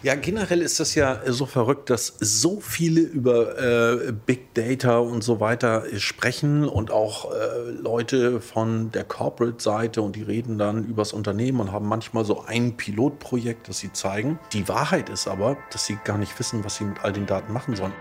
Ja, generell ist das ja so verrückt, dass so viele über äh, Big Data und so weiter sprechen und auch äh, Leute von der Corporate-Seite und die reden dann übers Unternehmen und haben manchmal so ein Pilotprojekt, das sie zeigen. Die Wahrheit ist aber, dass sie gar nicht wissen, was sie mit all den Daten machen sollen.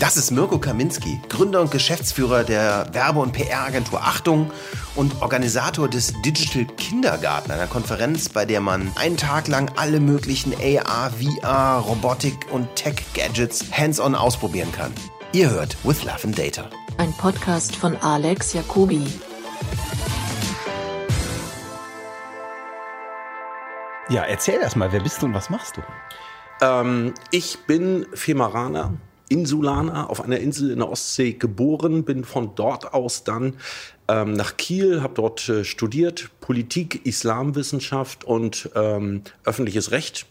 Das ist Mirko Kaminski, Gründer und Geschäftsführer der Werbe- und PR-Agentur Achtung und Organisator des Digital Kindergarten, einer Konferenz, bei der man einen Tag lang alle möglichen AR, VR, Robotik und Tech-Gadgets hands-on ausprobieren kann. Ihr hört With Love and Data. Ein Podcast von Alex Jacobi. Ja, erzähl erst mal, wer bist du und was machst du? Ähm, ich bin Femaraner, Insulaner auf einer Insel in der Ostsee geboren, bin von dort aus dann ähm, nach Kiel, habe dort äh, studiert, Politik, Islamwissenschaft und ähm, öffentliches Recht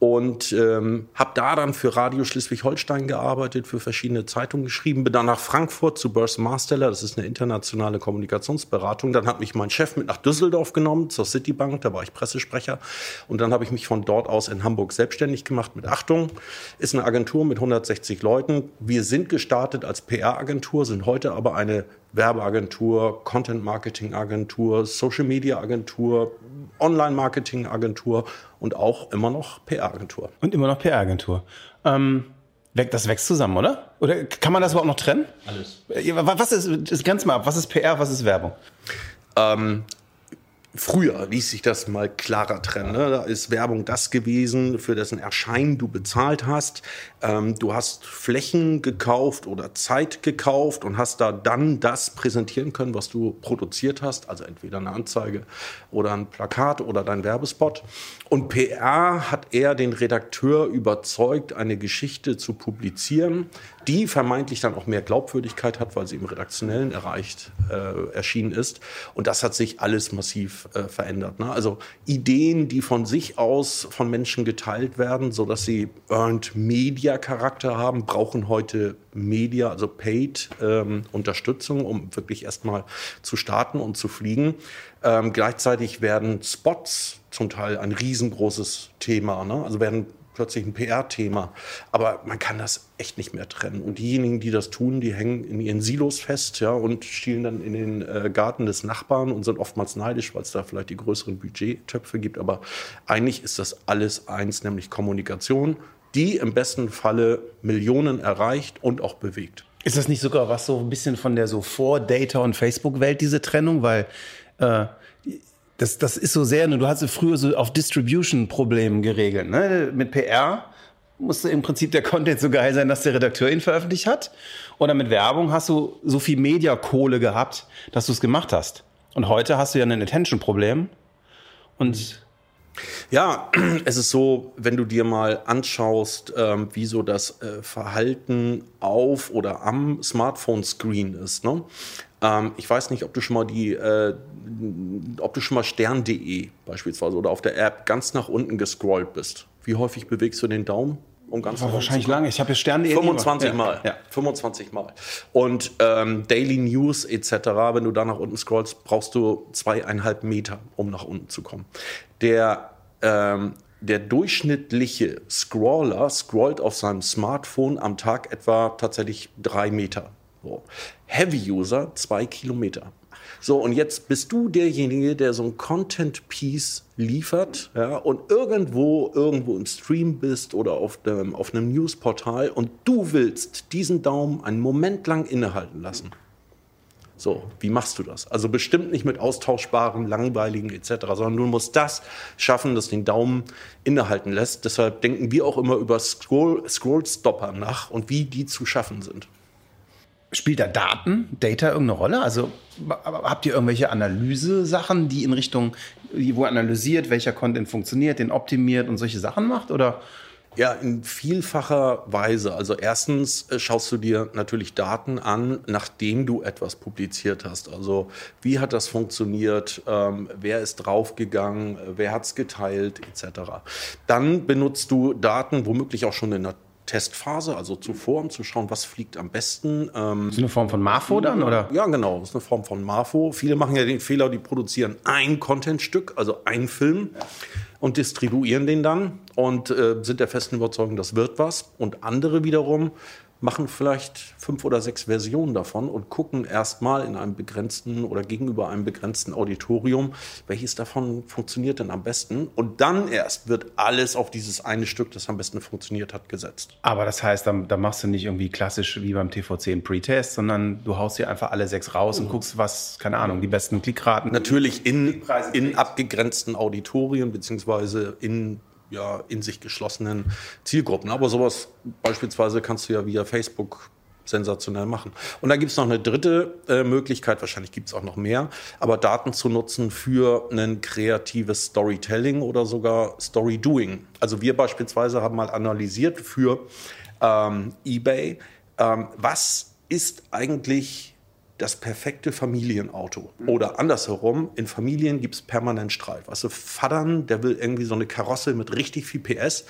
und ähm, habe da dann für Radio Schleswig-Holstein gearbeitet, für verschiedene Zeitungen geschrieben, bin dann nach Frankfurt zu Burst Marsteller, das ist eine internationale Kommunikationsberatung. Dann hat mich mein Chef mit nach Düsseldorf genommen, zur Citibank, da war ich Pressesprecher. Und dann habe ich mich von dort aus in Hamburg selbstständig gemacht mit Achtung. Ist eine Agentur mit 160 Leuten. Wir sind gestartet als PR-Agentur, sind heute aber eine Werbeagentur, Content-Marketing-Agentur, Social-Media-Agentur, Online-Marketing-Agentur und auch immer noch PR-Agentur. Und immer noch PR-Agentur. Ähm, das wächst zusammen, oder? Oder kann man das überhaupt noch trennen? Alles. Was ist, das grenzt mal ab, was ist PR, was ist Werbung? Ähm, Früher ließ sich das mal klarer trennen. Ne? Da ist Werbung das gewesen, für dessen Erscheinen du bezahlt hast. Ähm, du hast Flächen gekauft oder Zeit gekauft und hast da dann das präsentieren können, was du produziert hast. Also entweder eine Anzeige oder ein Plakat oder dein Werbespot. Und PR hat eher den Redakteur überzeugt, eine Geschichte zu publizieren, die vermeintlich dann auch mehr Glaubwürdigkeit hat, weil sie im Redaktionellen erreicht äh, erschienen ist. Und das hat sich alles massiv äh, verändert. Ne? Also Ideen, die von sich aus von Menschen geteilt werden, so dass sie Earned Media Charakter haben, brauchen heute Media, also Paid ähm, Unterstützung, um wirklich erstmal zu starten und zu fliegen. Ähm, gleichzeitig werden Spots zum Teil ein riesengroßes Thema. Ne? Also werden plötzlich ein PR-Thema. Aber man kann das echt nicht mehr trennen. Und diejenigen, die das tun, die hängen in ihren Silos fest ja, und stielen dann in den äh, Garten des Nachbarn und sind oftmals neidisch, weil es da vielleicht die größeren Budgettöpfe gibt. Aber eigentlich ist das alles eins, nämlich Kommunikation, die im besten Falle Millionen erreicht und auch bewegt. Ist das nicht sogar was so ein bisschen von der so Vor-Data- und Facebook-Welt, diese Trennung? Weil äh, das, das ist so sehr, ne, du hast früher so auf Distribution-Problemen geregelt. Ne? Mit PR musste im Prinzip der Content so geil sein, dass der Redakteur ihn veröffentlicht hat. Oder mit Werbung hast du so viel Mediakohle gehabt, dass du es gemacht hast. Und heute hast du ja ein Attention-Problem. Und ja, es ist so, wenn du dir mal anschaust, ähm, wie so das äh, Verhalten auf oder am Smartphone-Screen ist. Ne? Ähm, ich weiß nicht, ob du schon mal die, äh, ob du schon mal stern.de beispielsweise oder auf der App ganz nach unten gescrollt bist. Wie häufig bewegst du den Daumen? Um ganz War wahrscheinlich lange. Ich habe ja Stern.de. 25 Mal. Ja. 25 Mal. Und ähm, Daily News etc., wenn du da nach unten scrollst, brauchst du zweieinhalb Meter, um nach unten zu kommen. Der ähm, der durchschnittliche Scroller scrollt auf seinem Smartphone am Tag etwa tatsächlich drei Meter. So. Heavy-User zwei Kilometer. So, und jetzt bist du derjenige, der so ein Content-Piece liefert ja, und irgendwo, irgendwo im Stream bist oder auf, dem, auf einem Newsportal und du willst diesen Daumen einen Moment lang innehalten lassen. So, wie machst du das? Also bestimmt nicht mit austauschbaren, langweiligen etc., sondern du musst das schaffen, das den Daumen innehalten lässt. Deshalb denken wir auch immer über Scroll, Scrollstopper nach und wie die zu schaffen sind. Spielt da Daten, Data irgendeine Rolle? Also habt ihr irgendwelche Analyse-Sachen, die in Richtung, wo analysiert, welcher Content funktioniert, den optimiert und solche Sachen macht? Oder? Ja, in vielfacher Weise. Also erstens äh, schaust du dir natürlich Daten an, nachdem du etwas publiziert hast. Also wie hat das funktioniert, ähm, wer ist draufgegangen, wer hat es geteilt, etc. Dann benutzt du Daten, womöglich auch schon in der Testphase, also zuvor, um zu schauen, was fliegt am besten. Ähm, ist eine Form von Marfo dann, oder? Ja, genau, das ist eine Form von Marfo. Viele machen ja den Fehler, die produzieren ein Contentstück, also ein Film. Und distribuieren den dann und äh, sind der festen Überzeugung, das wird was. Und andere wiederum machen vielleicht fünf oder sechs Versionen davon und gucken erstmal in einem begrenzten oder gegenüber einem begrenzten Auditorium, welches davon funktioniert denn am besten. Und dann erst wird alles auf dieses eine Stück, das am besten funktioniert hat, gesetzt. Aber das heißt, da, da machst du nicht irgendwie klassisch wie beim TV10 einen Pre-Test, sondern du haust hier einfach alle sechs raus und guckst, was, keine Ahnung, die besten Klickraten. Natürlich in, in abgegrenzten Auditorien beziehungsweise in ja, in sich geschlossenen Zielgruppen. Aber sowas beispielsweise kannst du ja via Facebook sensationell machen. Und dann gibt es noch eine dritte äh, Möglichkeit, wahrscheinlich gibt es auch noch mehr, aber Daten zu nutzen für ein kreatives Storytelling oder sogar Storydoing. Also wir beispielsweise haben mal analysiert für ähm, eBay, ähm, was ist eigentlich das perfekte Familienauto. Oder andersherum, in Familien gibt es permanent Streit. Also Vatern, der will irgendwie so eine Karosse mit richtig viel PS.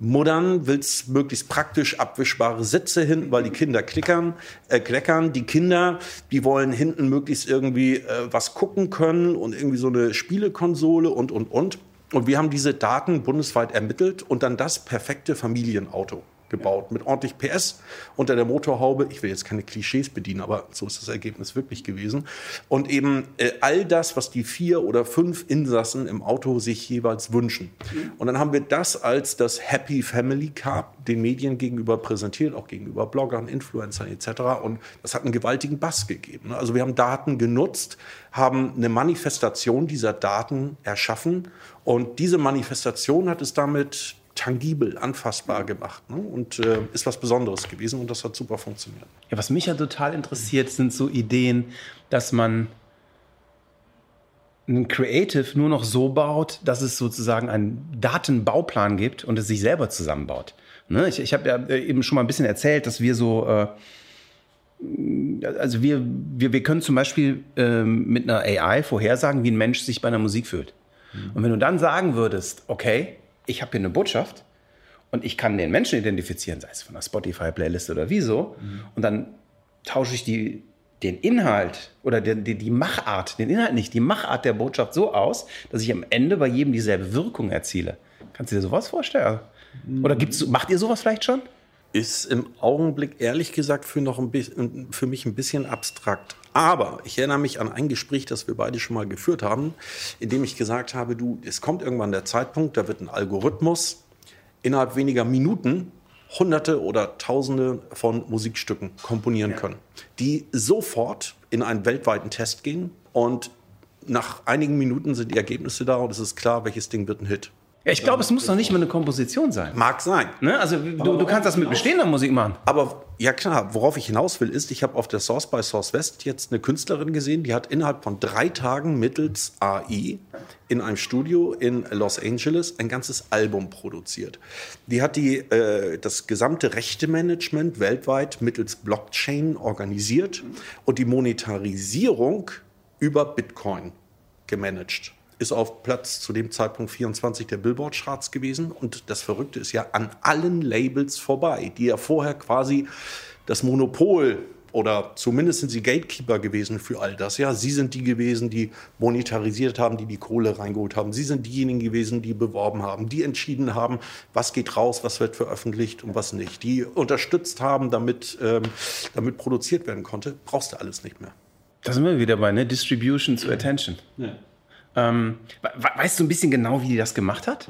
Will es möglichst praktisch abwischbare Sitze hinten, weil die Kinder klickern, äh, kleckern. Die Kinder, die wollen hinten möglichst irgendwie äh, was gucken können und irgendwie so eine Spielekonsole und, und, und. Und wir haben diese Daten bundesweit ermittelt und dann das perfekte Familienauto gebaut mit ordentlich PS unter der Motorhaube. Ich will jetzt keine Klischees bedienen, aber so ist das Ergebnis wirklich gewesen. Und eben äh, all das, was die vier oder fünf Insassen im Auto sich jeweils wünschen. Und dann haben wir das als das Happy Family Car den Medien gegenüber präsentiert, auch gegenüber Bloggern, Influencern etc. Und das hat einen gewaltigen Bass gegeben. Also wir haben Daten genutzt, haben eine Manifestation dieser Daten erschaffen und diese Manifestation hat es damit tangibel, anfassbar gemacht ne? und äh, ist was Besonderes gewesen und das hat super funktioniert. Ja, was mich ja total interessiert, sind so Ideen, dass man ein Creative nur noch so baut, dass es sozusagen einen Datenbauplan gibt und es sich selber zusammenbaut. Ne? Ich, ich habe ja äh, eben schon mal ein bisschen erzählt, dass wir so, äh, also wir, wir, wir können zum Beispiel äh, mit einer AI vorhersagen, wie ein Mensch sich bei einer Musik fühlt. Mhm. Und wenn du dann sagen würdest, okay, ich habe hier eine Botschaft und ich kann den Menschen identifizieren, sei es von einer Spotify-Playlist oder wieso, mhm. und dann tausche ich die, den Inhalt oder die, die, die, Machart, den Inhalt nicht, die Machart der Botschaft so aus, dass ich am Ende bei jedem dieselbe Wirkung erziele. Kannst du dir sowas vorstellen? Oder gibt's, macht ihr sowas vielleicht schon? Ist im Augenblick ehrlich gesagt für, noch ein bisschen, für mich ein bisschen abstrakt. Aber ich erinnere mich an ein Gespräch, das wir beide schon mal geführt haben, in dem ich gesagt habe, du, es kommt irgendwann der Zeitpunkt, da wird ein Algorithmus innerhalb weniger Minuten Hunderte oder Tausende von Musikstücken komponieren ja. können, die sofort in einen weltweiten Test gehen und nach einigen Minuten sind die Ergebnisse da und es ist klar, welches Ding wird ein Hit. Ja, ich glaube, es muss noch nicht mal eine Komposition sein. Mag sein. Ne? Also du, du kannst das mit bestehender Musik machen. Aber ja klar, worauf ich hinaus will, ist, ich habe auf der Source by Source West jetzt eine Künstlerin gesehen, die hat innerhalb von drei Tagen mittels AI in einem Studio in Los Angeles ein ganzes Album produziert. Die hat die, äh, das gesamte Rechtemanagement weltweit mittels Blockchain organisiert und die Monetarisierung über Bitcoin gemanagt ist auf Platz zu dem Zeitpunkt 24 der Billboard-Charts gewesen. Und das Verrückte ist ja an allen Labels vorbei, die ja vorher quasi das Monopol oder zumindest sind sie Gatekeeper gewesen für all das. Ja, sie sind die gewesen, die monetarisiert haben, die die Kohle reingeholt haben. Sie sind diejenigen gewesen, die beworben haben, die entschieden haben, was geht raus, was wird veröffentlicht und was nicht. Die unterstützt haben, damit, ähm, damit produziert werden konnte. Brauchst du alles nicht mehr. Da sind wir wieder bei, ne? Distribution to Attention. Ja. Ähm, weißt du ein bisschen genau, wie die das gemacht hat?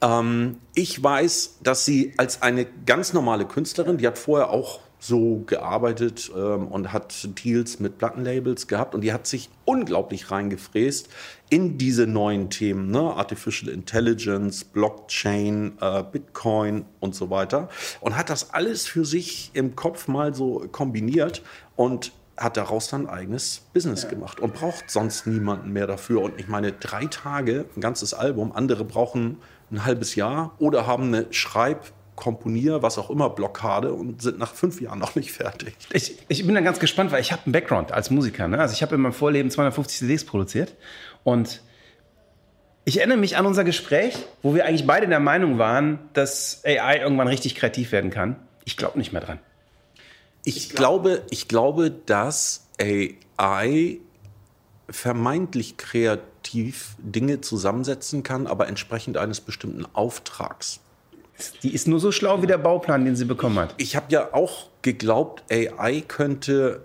Ähm, ich weiß, dass sie als eine ganz normale Künstlerin, die hat vorher auch so gearbeitet ähm, und hat Deals mit Plattenlabels gehabt und die hat sich unglaublich reingefräst in diese neuen Themen, ne? Artificial Intelligence, Blockchain, äh, Bitcoin und so weiter und hat das alles für sich im Kopf mal so kombiniert und hat daraus dann ein eigenes Business ja. gemacht und braucht sonst niemanden mehr dafür. Und ich meine, drei Tage, ein ganzes Album, andere brauchen ein halbes Jahr oder haben eine Schreib- Komponier, was auch immer, Blockade und sind nach fünf Jahren noch nicht fertig. Ich, ich bin dann ganz gespannt, weil ich habe einen Background als Musiker. Ne? Also ich habe in meinem Vorleben 250 CDs produziert und Ich erinnere mich an unser Gespräch, wo wir eigentlich beide der Meinung waren, dass AI irgendwann richtig kreativ werden kann. Ich glaube nicht mehr dran. Ich glaube, ich glaube, dass AI vermeintlich kreativ Dinge zusammensetzen kann, aber entsprechend eines bestimmten Auftrags. Die ist nur so schlau wie der Bauplan, den sie bekommen hat. Ich habe ja auch geglaubt, AI könnte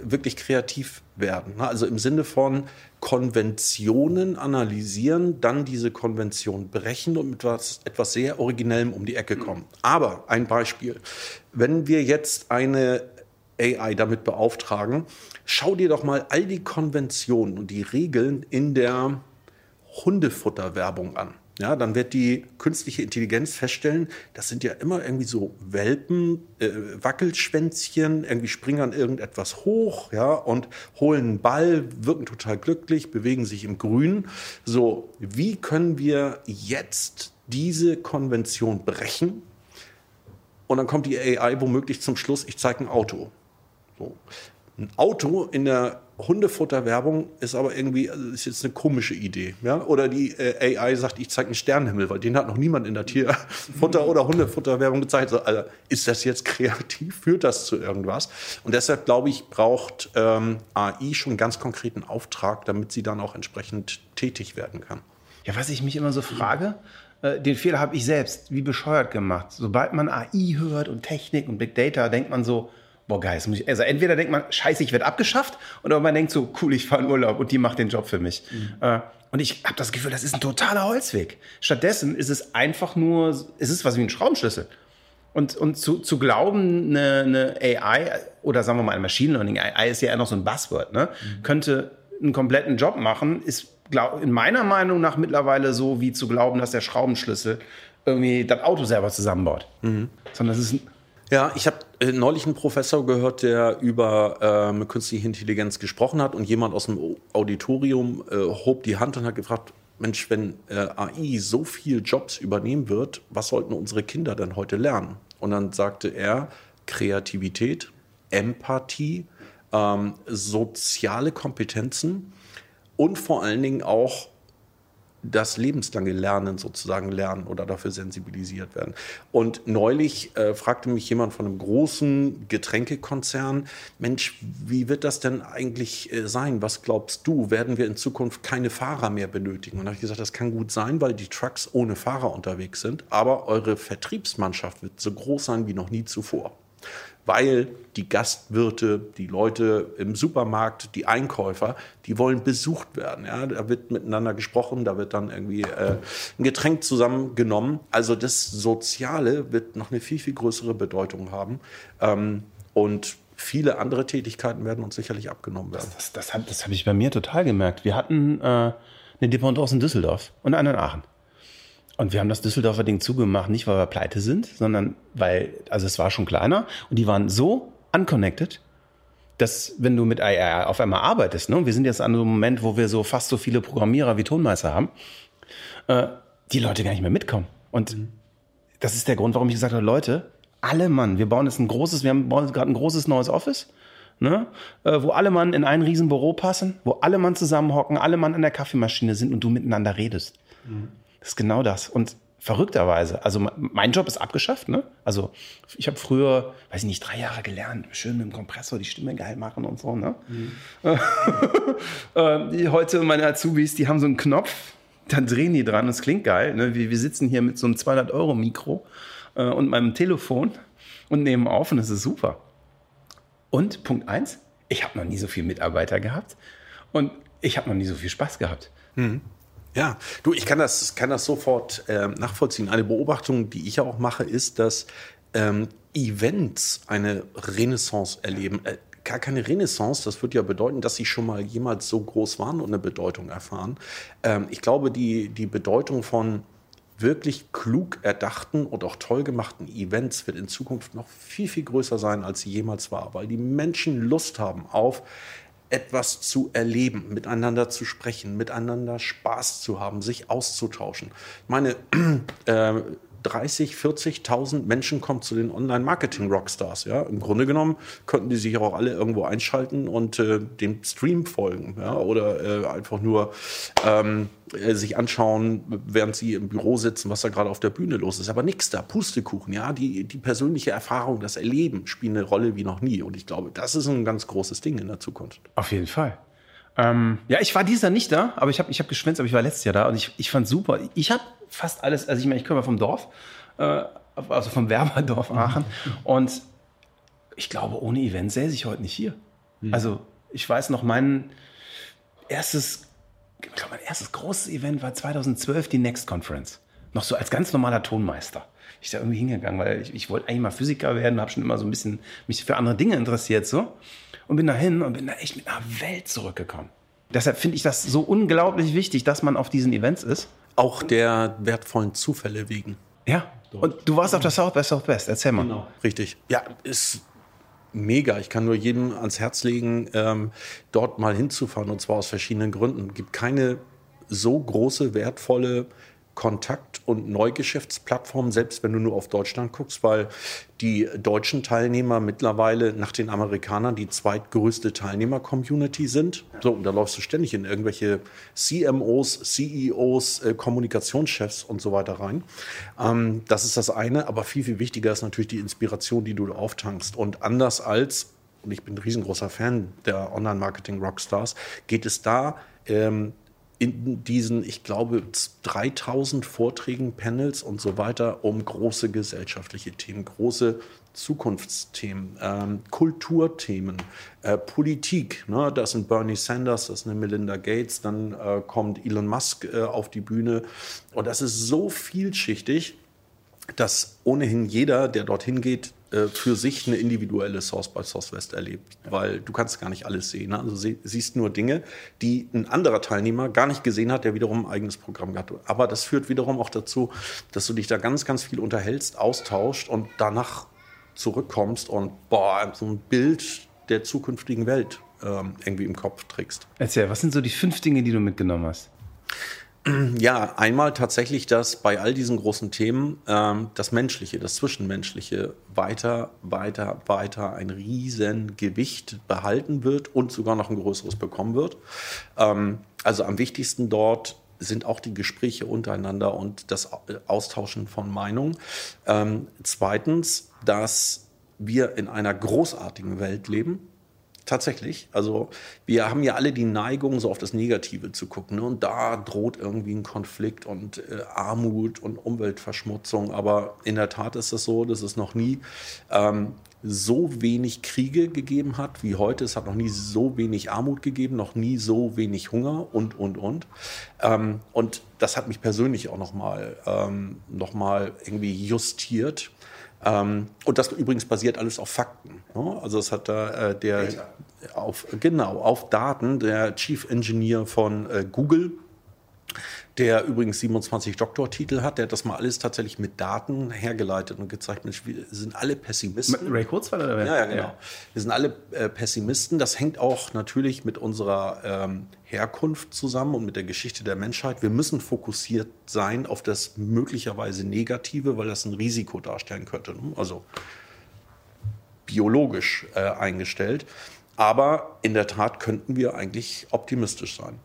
wirklich kreativ werden. Also im Sinne von Konventionen analysieren, dann diese Konvention brechen und mit etwas, etwas sehr Originellem um die Ecke kommen. Aber ein Beispiel. Wenn wir jetzt eine AI damit beauftragen, schau dir doch mal all die Konventionen und die Regeln in der Hundefutterwerbung an. Ja, dann wird die künstliche Intelligenz feststellen, das sind ja immer irgendwie so Welpen, äh, Wackelschwänzchen, irgendwie springen an irgendetwas hoch, ja, und holen einen Ball, wirken total glücklich, bewegen sich im Grün. So, wie können wir jetzt diese Konvention brechen? Und dann kommt die AI womöglich zum Schluss, ich zeige ein Auto. So. Ein Auto in der Hundefutterwerbung ist aber irgendwie, also ist jetzt eine komische Idee. Ja? Oder die äh, AI sagt, ich zeige einen Sternenhimmel, weil den hat noch niemand in der Tierfutter- oder Hundefutterwerbung gezeigt. So, also, ist das jetzt kreativ? Führt das zu irgendwas? Und deshalb glaube ich, braucht ähm, AI schon einen ganz konkreten Auftrag, damit sie dann auch entsprechend tätig werden kann. Ja, was ich mich immer so frage, äh, den Fehler habe ich selbst wie bescheuert gemacht. Sobald man AI hört und Technik und Big Data, denkt man so, boah geil, das muss ich, also entweder denkt man, scheiße, ich werde abgeschafft, oder man denkt so, cool, ich fahre in Urlaub und die macht den Job für mich. Äh, und ich habe das Gefühl, das ist ein totaler Holzweg. Stattdessen ist es einfach nur, es ist was wie ein Schraubenschlüssel. Und, und zu, zu glauben, eine, eine AI oder sagen wir mal ein Machine Learning, AI ist ja eher noch so ein Buzzword, ne? könnte einen kompletten Job machen, ist glaub, in meiner Meinung nach mittlerweile so, wie zu glauben, dass der Schraubenschlüssel irgendwie das Auto selber zusammenbaut. Sondern es ist ein, Ja, ich habe äh, neulich einen Professor gehört, der über ähm, künstliche Intelligenz gesprochen hat und jemand aus dem Auditorium äh, hob die Hand und hat gefragt, Mensch, wenn äh, AI so viel Jobs übernehmen wird, was sollten unsere Kinder denn heute lernen? Und dann sagte er, Kreativität, Empathie, ähm, soziale Kompetenzen und vor allen Dingen auch das lebenslange Lernen sozusagen lernen oder dafür sensibilisiert werden. Und neulich äh, fragte mich jemand von einem großen Getränkekonzern, Mensch, wie wird das denn eigentlich äh, sein? Was glaubst du? Werden wir in Zukunft keine Fahrer mehr benötigen? Und da habe ich gesagt, das kann gut sein, weil die Trucks ohne Fahrer unterwegs sind, aber eure Vertriebsmannschaft wird so groß sein wie noch nie zuvor weil die Gastwirte, die Leute im Supermarkt, die Einkäufer, die wollen besucht werden. Ja? Da wird miteinander gesprochen, da wird dann irgendwie äh, ein Getränk zusammengenommen. Also das Soziale wird noch eine viel, viel größere Bedeutung haben. Ähm, und viele andere Tätigkeiten werden uns sicherlich abgenommen werden. Das, das, das habe ich bei mir total gemerkt. Wir hatten äh, eine Dependance in Düsseldorf und eine in Aachen. Und wir haben das Düsseldorfer Ding zugemacht, nicht weil wir pleite sind, sondern weil, also es war schon kleiner und die waren so unconnected, dass wenn du mit AI auf einmal arbeitest, ne, wir sind jetzt an einem Moment, wo wir so fast so viele Programmierer wie Tonmeister haben, äh, die Leute gar nicht mehr mitkommen. Und das ist der Grund, warum ich gesagt habe, Leute, alle Mann, wir bauen jetzt ein großes, wir haben- bauen gerade ein großes neues Office, ne, äh, wo alle Mann in ein riesen Büro passen, wo alle Mann zusammenhocken, alle Mann an der Kaffeemaschine sind und du miteinander redest. Das ist genau das. Und verrückterweise, also me- mein Job ist abgeschafft, ne? Also ich habe früher, weiß ich nicht, drei Jahre gelernt, schön mit dem Kompressor die Stimme geil machen und so, ne? Äh, die, heute meine Azubis, die haben so einen Knopf, dann drehen die dran, das klingt geil. Ne? Wir, wir sitzen hier mit so einem 200-Euro-Mikro äh, und meinem Telefon und nehmen auf und das ist super. Und Punkt eins, ich habe noch nie so viele Mitarbeiter gehabt und ich habe noch nie so viel Spaß gehabt. Ja, du, ich kann das, kann das sofort ähm, nachvollziehen. Eine Beobachtung, die ich ja auch mache, ist, dass ähm, Events eine Renaissance erleben. Äh, gar keine Renaissance, das würde ja bedeuten, dass sie schon mal jemals so groß waren und eine Bedeutung erfahren. Ähm, ich glaube, die, die Bedeutung von wirklich klug erdachten und auch toll gemachten Events wird in Zukunft noch viel, viel größer sein, als sie jemals war, weil die Menschen Lust haben auf etwas zu erleben, miteinander zu sprechen, miteinander Spaß zu haben, sich auszutauschen. Ich meine, äh, 30, 40.000 Menschen kommen zu den Online-Marketing-Rockstars. Ja? Im Grunde genommen könnten die sich auch alle irgendwo einschalten und äh, dem Stream folgen ja? oder äh, einfach nur ähm, äh, sich anschauen, während sie im Büro sitzen, was da gerade auf der Bühne los ist. Aber nichts da, Pustekuchen. Ja? Die, die persönliche Erfahrung, das Erleben spielen eine Rolle wie noch nie. Und ich glaube, das ist ein ganz großes Ding in der Zukunft. Auf jeden Fall. Ähm, ja, ich war dieses Jahr nicht da, aber ich habe ich hab geschwänzt, aber ich war letztes Jahr da und ich, ich fand super. Ich habe fast alles, also ich meine, ich komme vom Dorf, äh, also vom Werberdorf Aachen und ich glaube, ohne Event säße ich heute nicht hier. Also ich weiß noch, mein erstes, ich glaube, mein erstes großes Event war 2012 die Next Conference. Noch so als ganz normaler Tonmeister. Ich da irgendwie hingegangen, weil ich, ich wollte eigentlich mal Physiker werden, habe schon immer so ein bisschen mich für andere Dinge interessiert so und bin da hin und bin da echt mit einer Welt zurückgekommen. Deshalb finde ich das so unglaublich wichtig, dass man auf diesen Events ist. Auch der wertvollen Zufälle wegen. Ja. Und du warst auf der South by Southwest. Erzähl mal. Genau. Richtig. Ja, ist mega. Ich kann nur jedem ans Herz legen, ähm, dort mal hinzufahren und zwar aus verschiedenen Gründen. Es gibt keine so große, wertvolle Kontakt- und Neugeschäftsplattform, selbst wenn du nur auf Deutschland guckst, weil die deutschen Teilnehmer mittlerweile nach den Amerikanern die zweitgrößte Teilnehmer-Community sind. So, und da läufst du ständig in irgendwelche CMOs, CEOs, äh, Kommunikationschefs und so weiter rein. Ähm, das ist das eine, aber viel, viel wichtiger ist natürlich die Inspiration, die du auftankst. Und anders als, und ich bin ein riesengroßer Fan der Online-Marketing-Rockstars, geht es da ähm, in diesen, ich glaube, 3000 Vorträgen, Panels und so weiter um große gesellschaftliche Themen, große Zukunftsthemen, ähm, Kulturthemen, äh, Politik. Ne? Das sind Bernie Sanders, das ist eine Melinda Gates, dann äh, kommt Elon Musk äh, auf die Bühne. Und das ist so vielschichtig, dass ohnehin jeder, der dorthin geht, äh, für sich eine individuelle Source by Southwest erlebt, weil du kannst gar nicht alles sehen. Ne? Also sie, siehst nur Dinge, die ein anderer Teilnehmer gar nicht gesehen hat, der wiederum ein eigenes Programm hat. Aber das führt wiederum auch dazu, dass du dich da ganz, ganz viel unterhältst, austauscht und danach zurückkommst und boah, so ein Bild der zukünftigen Welt ähm, irgendwie im Kopf trägst. Erzähl, was sind so die fünf Dinge, die du mitgenommen hast? Ja, einmal tatsächlich, dass bei all diesen großen Themen ähm, das Menschliche, das Zwischenmenschliche weiter, weiter, weiter ein Riesengewicht behalten wird und sogar noch ein größeres bekommen wird. Ähm, also am wichtigsten dort sind auch die Gespräche untereinander und das Austauschen von Meinungen. Ähm, zweitens, dass wir in einer großartigen Welt leben Tatsächlich. Also wir haben ja alle die Neigung, so auf das Negative zu gucken. Ne? Und da droht irgendwie ein Konflikt und äh, Armut und Umweltverschmutzung. Aber in der Tat ist es so, dass es noch nie ähm, so wenig Kriege gegeben hat wie heute. Es hat noch nie so wenig Armut gegeben, noch nie so wenig Hunger und, und, und. Ähm, und das hat mich persönlich auch nochmal ähm, noch irgendwie justiert ähm, und das übrigens basiert alles auf Fakten. Ne? Also es hat da äh, der auf genau auf Daten der Chief Engineer von äh, Google der übrigens 27 Doktortitel hat, der hat das mal alles tatsächlich mit Daten hergeleitet und gezeigt, Mensch, wir sind alle Pessimisten. Ray Kurzweil oder wer? Ja, ja, genau. Ja. Wir sind alle äh, Pessimisten. Das hängt auch natürlich mit unserer ähm, Herkunft zusammen und mit der Geschichte der Menschheit. Wir müssen fokussiert sein auf das möglicherweise Negative, weil das ein Risiko darstellen könnte. Ne? Also biologisch äh, eingestellt. Aber in der Tat könnten wir eigentlich optimistisch sein.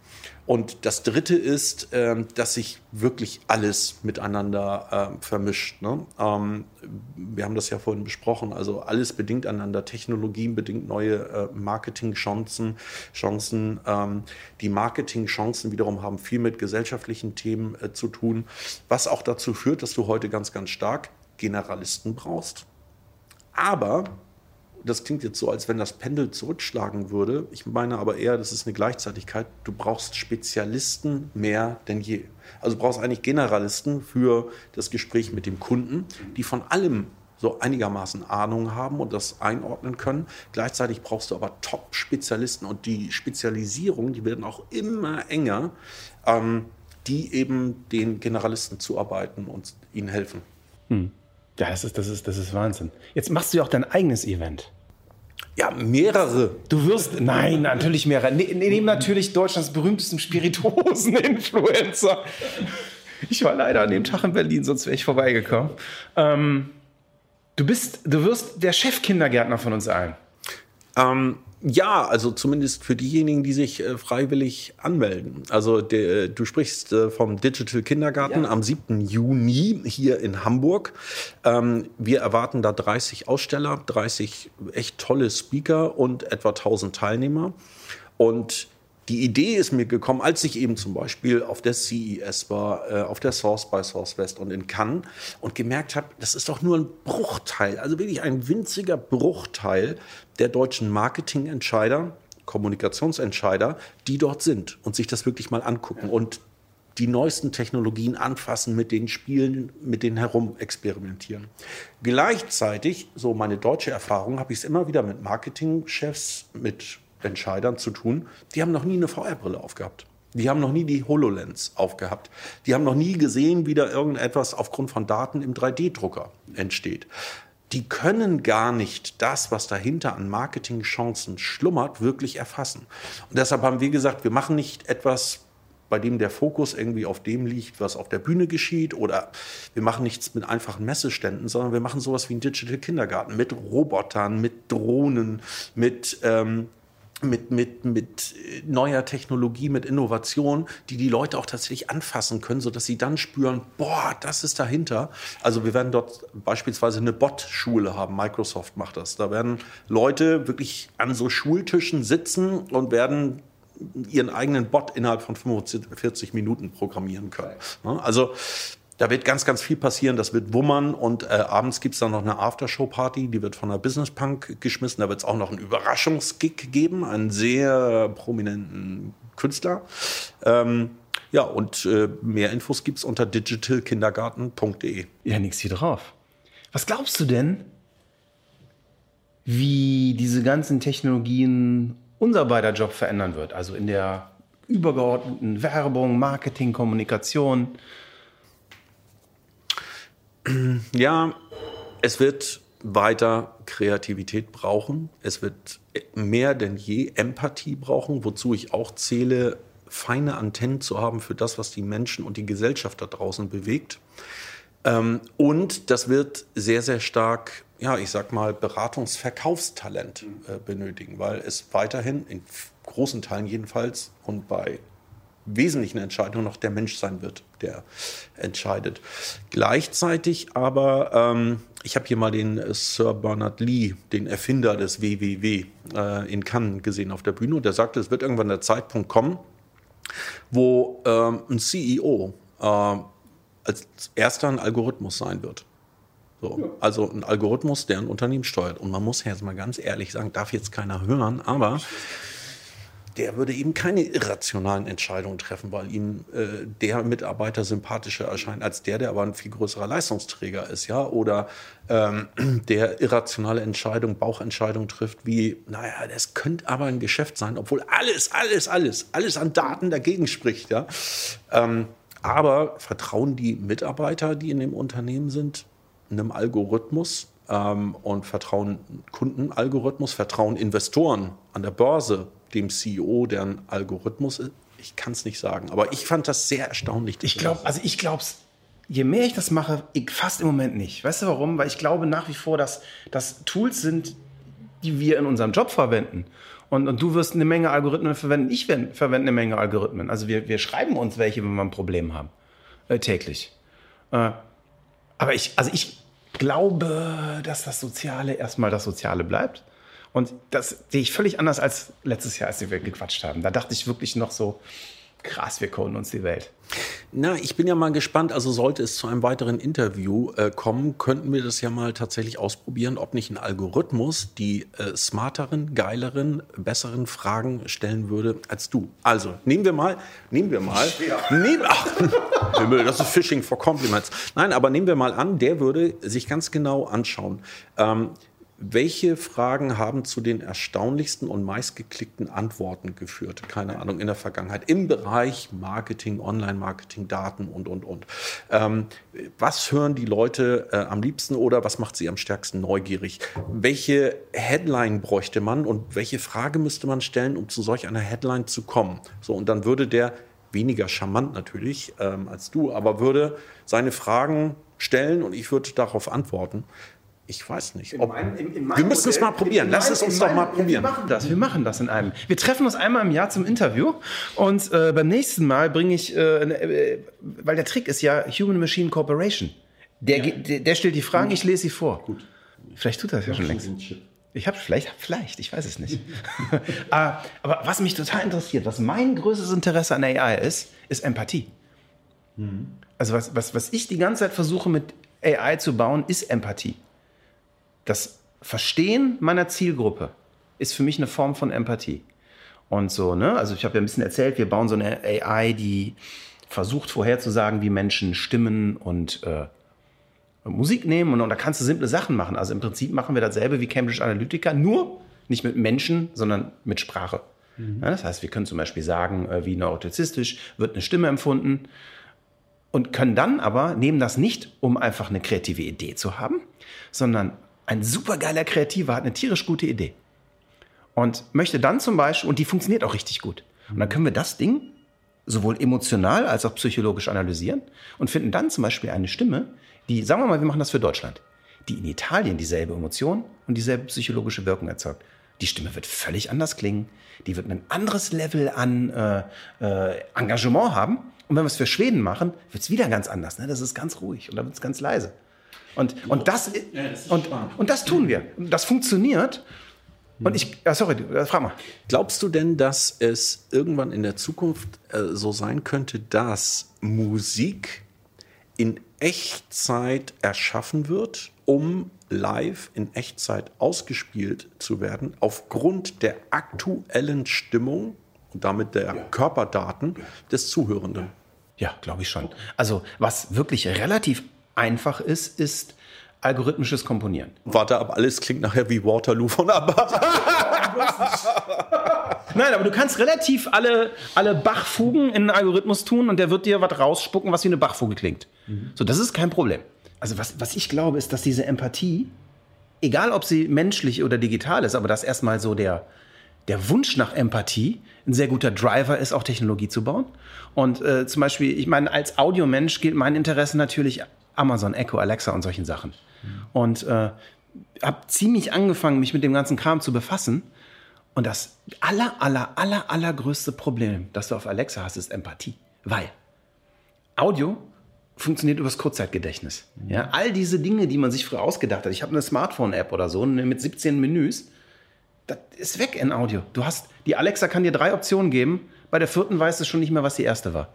Und das Dritte ist, ähm, dass sich wirklich alles miteinander äh, vermischt. Ne? Ähm, wir haben das ja vorhin besprochen. Also alles bedingt einander. Technologien bedingt neue äh, Marketingchancen. Chancen. Ähm, die Marketingchancen wiederum haben viel mit gesellschaftlichen Themen äh, zu tun, was auch dazu führt, dass du heute ganz, ganz stark Generalisten brauchst. Aber das klingt jetzt so, als wenn das Pendel zurückschlagen würde. Ich meine aber eher, das ist eine Gleichzeitigkeit. Du brauchst Spezialisten mehr denn je. Also du brauchst eigentlich Generalisten für das Gespräch mit dem Kunden, die von allem so einigermaßen Ahnung haben und das einordnen können. Gleichzeitig brauchst du aber Top-Spezialisten und die Spezialisierung, die werden auch immer enger, ähm, die eben den Generalisten zuarbeiten und ihnen helfen. Hm. Ja, das ist, das, ist, das ist Wahnsinn. Jetzt machst du ja auch dein eigenes Event. Ja, mehrere. Du wirst, nein, natürlich mehrere. Ne, neben natürlich Deutschlands berühmtesten Spirituosen-Influencer. Ich war leider an dem Tag in Berlin, sonst wäre ich vorbeigekommen. Ähm, du bist, du wirst der Chefkindergärtner von uns allen. Ähm, ja, also zumindest für diejenigen, die sich äh, freiwillig anmelden. Also de, du sprichst äh, vom Digital Kindergarten ja. am 7. Juni hier in Hamburg. Ähm, wir erwarten da 30 Aussteller, 30 echt tolle Speaker und etwa 1000 Teilnehmer. Und die Idee ist mir gekommen, als ich eben zum Beispiel auf der CES war, äh, auf der Source by Source West und in Cannes und gemerkt habe, das ist doch nur ein Bruchteil, also wirklich ein winziger Bruchteil der deutschen Marketingentscheider, Kommunikationsentscheider, die dort sind und sich das wirklich mal angucken und die neuesten Technologien anfassen, mit den Spielen, mit denen herum experimentieren. Gleichzeitig, so meine deutsche Erfahrung, habe ich es immer wieder mit Marketingchefs, mit Entscheidern zu tun, die haben noch nie eine VR-Brille aufgehabt. Die haben noch nie die HoloLens aufgehabt. Die haben noch nie gesehen, wie da irgendetwas aufgrund von Daten im 3D-Drucker entsteht. Die können gar nicht das, was dahinter an Marketingchancen schlummert, wirklich erfassen. Und deshalb haben wir gesagt, wir machen nicht etwas, bei dem der Fokus irgendwie auf dem liegt, was auf der Bühne geschieht, oder wir machen nichts mit einfachen Messeständen, sondern wir machen sowas wie ein Digital Kindergarten mit Robotern, mit Drohnen, mit ähm, mit, mit, mit neuer Technologie, mit Innovation, die die Leute auch tatsächlich anfassen können, sodass sie dann spüren, boah, das ist dahinter. Also wir werden dort beispielsweise eine Bot-Schule haben, Microsoft macht das. Da werden Leute wirklich an so Schultischen sitzen und werden ihren eigenen Bot innerhalb von 45 Minuten programmieren können. Also da wird ganz, ganz viel passieren. Das wird wummern und äh, abends gibt es dann noch eine Aftershow-Party, die wird von der Business Punk geschmissen. Da wird es auch noch einen Überraschungsgig geben, einen sehr prominenten Künstler. Ähm, ja, und äh, mehr Infos gibt es unter digitalkindergarten.de. Ja, nix hier drauf. Was glaubst du denn, wie diese ganzen Technologien unser beider Job verändern wird? Also in der übergeordneten Werbung, Marketing, Kommunikation. Ja, es wird weiter Kreativität brauchen. Es wird mehr denn je Empathie brauchen, wozu ich auch zähle, feine Antennen zu haben für das, was die Menschen und die Gesellschaft da draußen bewegt. Ähm, und das wird sehr, sehr stark, ja, ich sag mal, Beratungsverkaufstalent äh, benötigen, weil es weiterhin in großen Teilen jedenfalls und bei wesentlichen Entscheidung noch der Mensch sein wird, der entscheidet. Gleichzeitig aber, ähm, ich habe hier mal den Sir Bernard Lee, den Erfinder des WWW, äh, in Cannes gesehen auf der Bühne und der sagte, es wird irgendwann der Zeitpunkt kommen, wo ähm, ein CEO äh, als erster ein Algorithmus sein wird. So. Also ein Algorithmus, der ein Unternehmen steuert. Und man muss jetzt mal ganz ehrlich sagen, darf jetzt keiner hören, aber der würde eben keine irrationalen Entscheidungen treffen, weil ihm äh, der Mitarbeiter sympathischer erscheint als der, der aber ein viel größerer Leistungsträger ist, ja, oder ähm, der irrationale Entscheidungen, Bauchentscheidungen trifft, wie, naja, das könnte aber ein Geschäft sein, obwohl alles, alles, alles, alles an Daten dagegen spricht, ja. Ähm, aber vertrauen die Mitarbeiter, die in dem Unternehmen sind, einem Algorithmus ähm, und vertrauen Kundenalgorithmus, vertrauen Investoren an der Börse dem CEO, deren Algorithmus ist? Ich kann es nicht sagen, aber ich fand das sehr erstaunlich. Ich glaube, also ich glaube es, je mehr ich das mache, ich, fast im Moment nicht. Weißt du warum? Weil ich glaube nach wie vor, dass das Tools sind, die wir in unserem Job verwenden. Und, und du wirst eine Menge Algorithmen verwenden, ich verwende eine Menge Algorithmen. Also wir, wir schreiben uns welche, wenn wir ein Problem haben, äh, täglich. Äh, aber ich, also ich glaube, dass das Soziale erstmal das Soziale bleibt. Und das sehe ich völlig anders als letztes Jahr, als wir gequatscht haben. Da dachte ich wirklich noch so, krass, wir coden uns die Welt. Na, ich bin ja mal gespannt. Also sollte es zu einem weiteren Interview äh, kommen, könnten wir das ja mal tatsächlich ausprobieren, ob nicht ein Algorithmus die äh, smarteren, geileren, besseren Fragen stellen würde als du. Also nehmen wir mal, nehmen wir mal, nehmen, ach, das ist Phishing for Compliments. Nein, aber nehmen wir mal an, der würde sich ganz genau anschauen. Ähm, welche Fragen haben zu den erstaunlichsten und meistgeklickten Antworten geführt? Keine Ahnung, in der Vergangenheit. Im Bereich Marketing, Online-Marketing, Daten und, und, und. Ähm, was hören die Leute äh, am liebsten oder was macht sie am stärksten neugierig? Welche Headline bräuchte man und welche Frage müsste man stellen, um zu solch einer Headline zu kommen? So, und dann würde der weniger charmant natürlich ähm, als du, aber würde seine Fragen stellen und ich würde darauf antworten. Ich weiß nicht. Ob, mein- in- in wir müssen es mal probieren. Lass es uns in doch mal Ja, probieren. wir machen das, wir machen das in einem. Wir treffen uns einmal im Jahr zum Interview und äh, beim nächsten Mal bringe ich, äh, äh, weil der Trick ist ja Human Machine Corporation. Der, geht- der, der stellt die Fragen, ich lese sie vor. Gut. Vielleicht tut er das ja schon längst. Ich habe vielleicht, vielleicht, ich weiß es nicht. Ah, Aber was mich total interessiert, was mein größtes Interesse an AI ist, ist Empathie. Also was, was, was ich die ganze Zeit versuche mit AI zu bauen, ist Empathie. Das Verstehen meiner Zielgruppe ist für mich eine Form von Empathie. Und so, ne? Also ich habe ja ein bisschen erzählt, wir bauen so eine AI, die versucht vorherzusagen, wie Menschen Stimmen und äh, Musik nehmen und, und da kannst du simple Sachen machen. Also im Prinzip machen wir dasselbe wie Cambridge Analytica, nur nicht mit Menschen, sondern mit Sprache. Ja, das heißt, wir können zum Beispiel sagen, äh, wie neurotizistisch wird eine Stimme empfunden und können dann aber, nehmen das nicht, um einfach eine kreative Idee zu haben, sondern ein supergeiler Kreativer hat eine tierisch gute Idee und möchte dann zum Beispiel, und die funktioniert auch richtig gut. Und dann können wir das Ding sowohl emotional als auch psychologisch analysieren und finden dann zum Beispiel eine Stimme, die, sagen wir mal, wir machen das für Deutschland, die in Italien dieselbe Emotion und dieselbe psychologische Wirkung erzeugt. Die Stimme wird völlig anders klingen, die wird ein anderes Level an äh, äh, Engagement haben. Und wenn wir es für Schweden machen, wird es wieder ganz anders. Ne? Das ist ganz ruhig und dann wird es ganz leise. Und, und, das, und, und das tun wir. Das funktioniert. Und ich, ja, sorry, äh, frag mal. Glaubst du denn, dass es irgendwann in der Zukunft äh, so sein könnte, dass Musik in Echtzeit erschaffen wird, um live in Echtzeit ausgespielt zu werden, aufgrund der aktuellen Stimmung und damit der Körperdaten des Zuhörenden? Ja, glaube ich schon. Also, was wirklich relativ einfach ist, ist algorithmisches Komponieren. Warte, aber alles klingt nachher wie Waterloo von ABBA. Nein, aber du kannst relativ alle, alle Bachfugen in einen Algorithmus tun und der wird dir was rausspucken, was wie eine Bachfuge klingt. So, das ist kein Problem. Also, was, was ich glaube, ist, dass diese Empathie, egal ob sie menschlich oder digital ist, aber dass erstmal so der, der Wunsch nach Empathie ein sehr guter Driver ist, auch Technologie zu bauen. Und äh, zum Beispiel, ich meine, als Audiomensch gilt mein Interesse natürlich Amazon Echo, Alexa und solchen Sachen. Und äh, habe ziemlich angefangen, mich mit dem ganzen Kram zu befassen. Und das aller, aller, aller, allergrößte Problem, das du auf Alexa hast, ist Empathie. Weil Audio funktioniert übers Kurzzeitgedächtnis. Ja, all diese Dinge, die man sich früher ausgedacht hat. Ich habe eine Smartphone-App oder so mit 17 Menüs. Das ist weg in Audio. Du hast, die Alexa kann dir drei Optionen geben. Bei der vierten weißt du schon nicht mehr, was die erste war.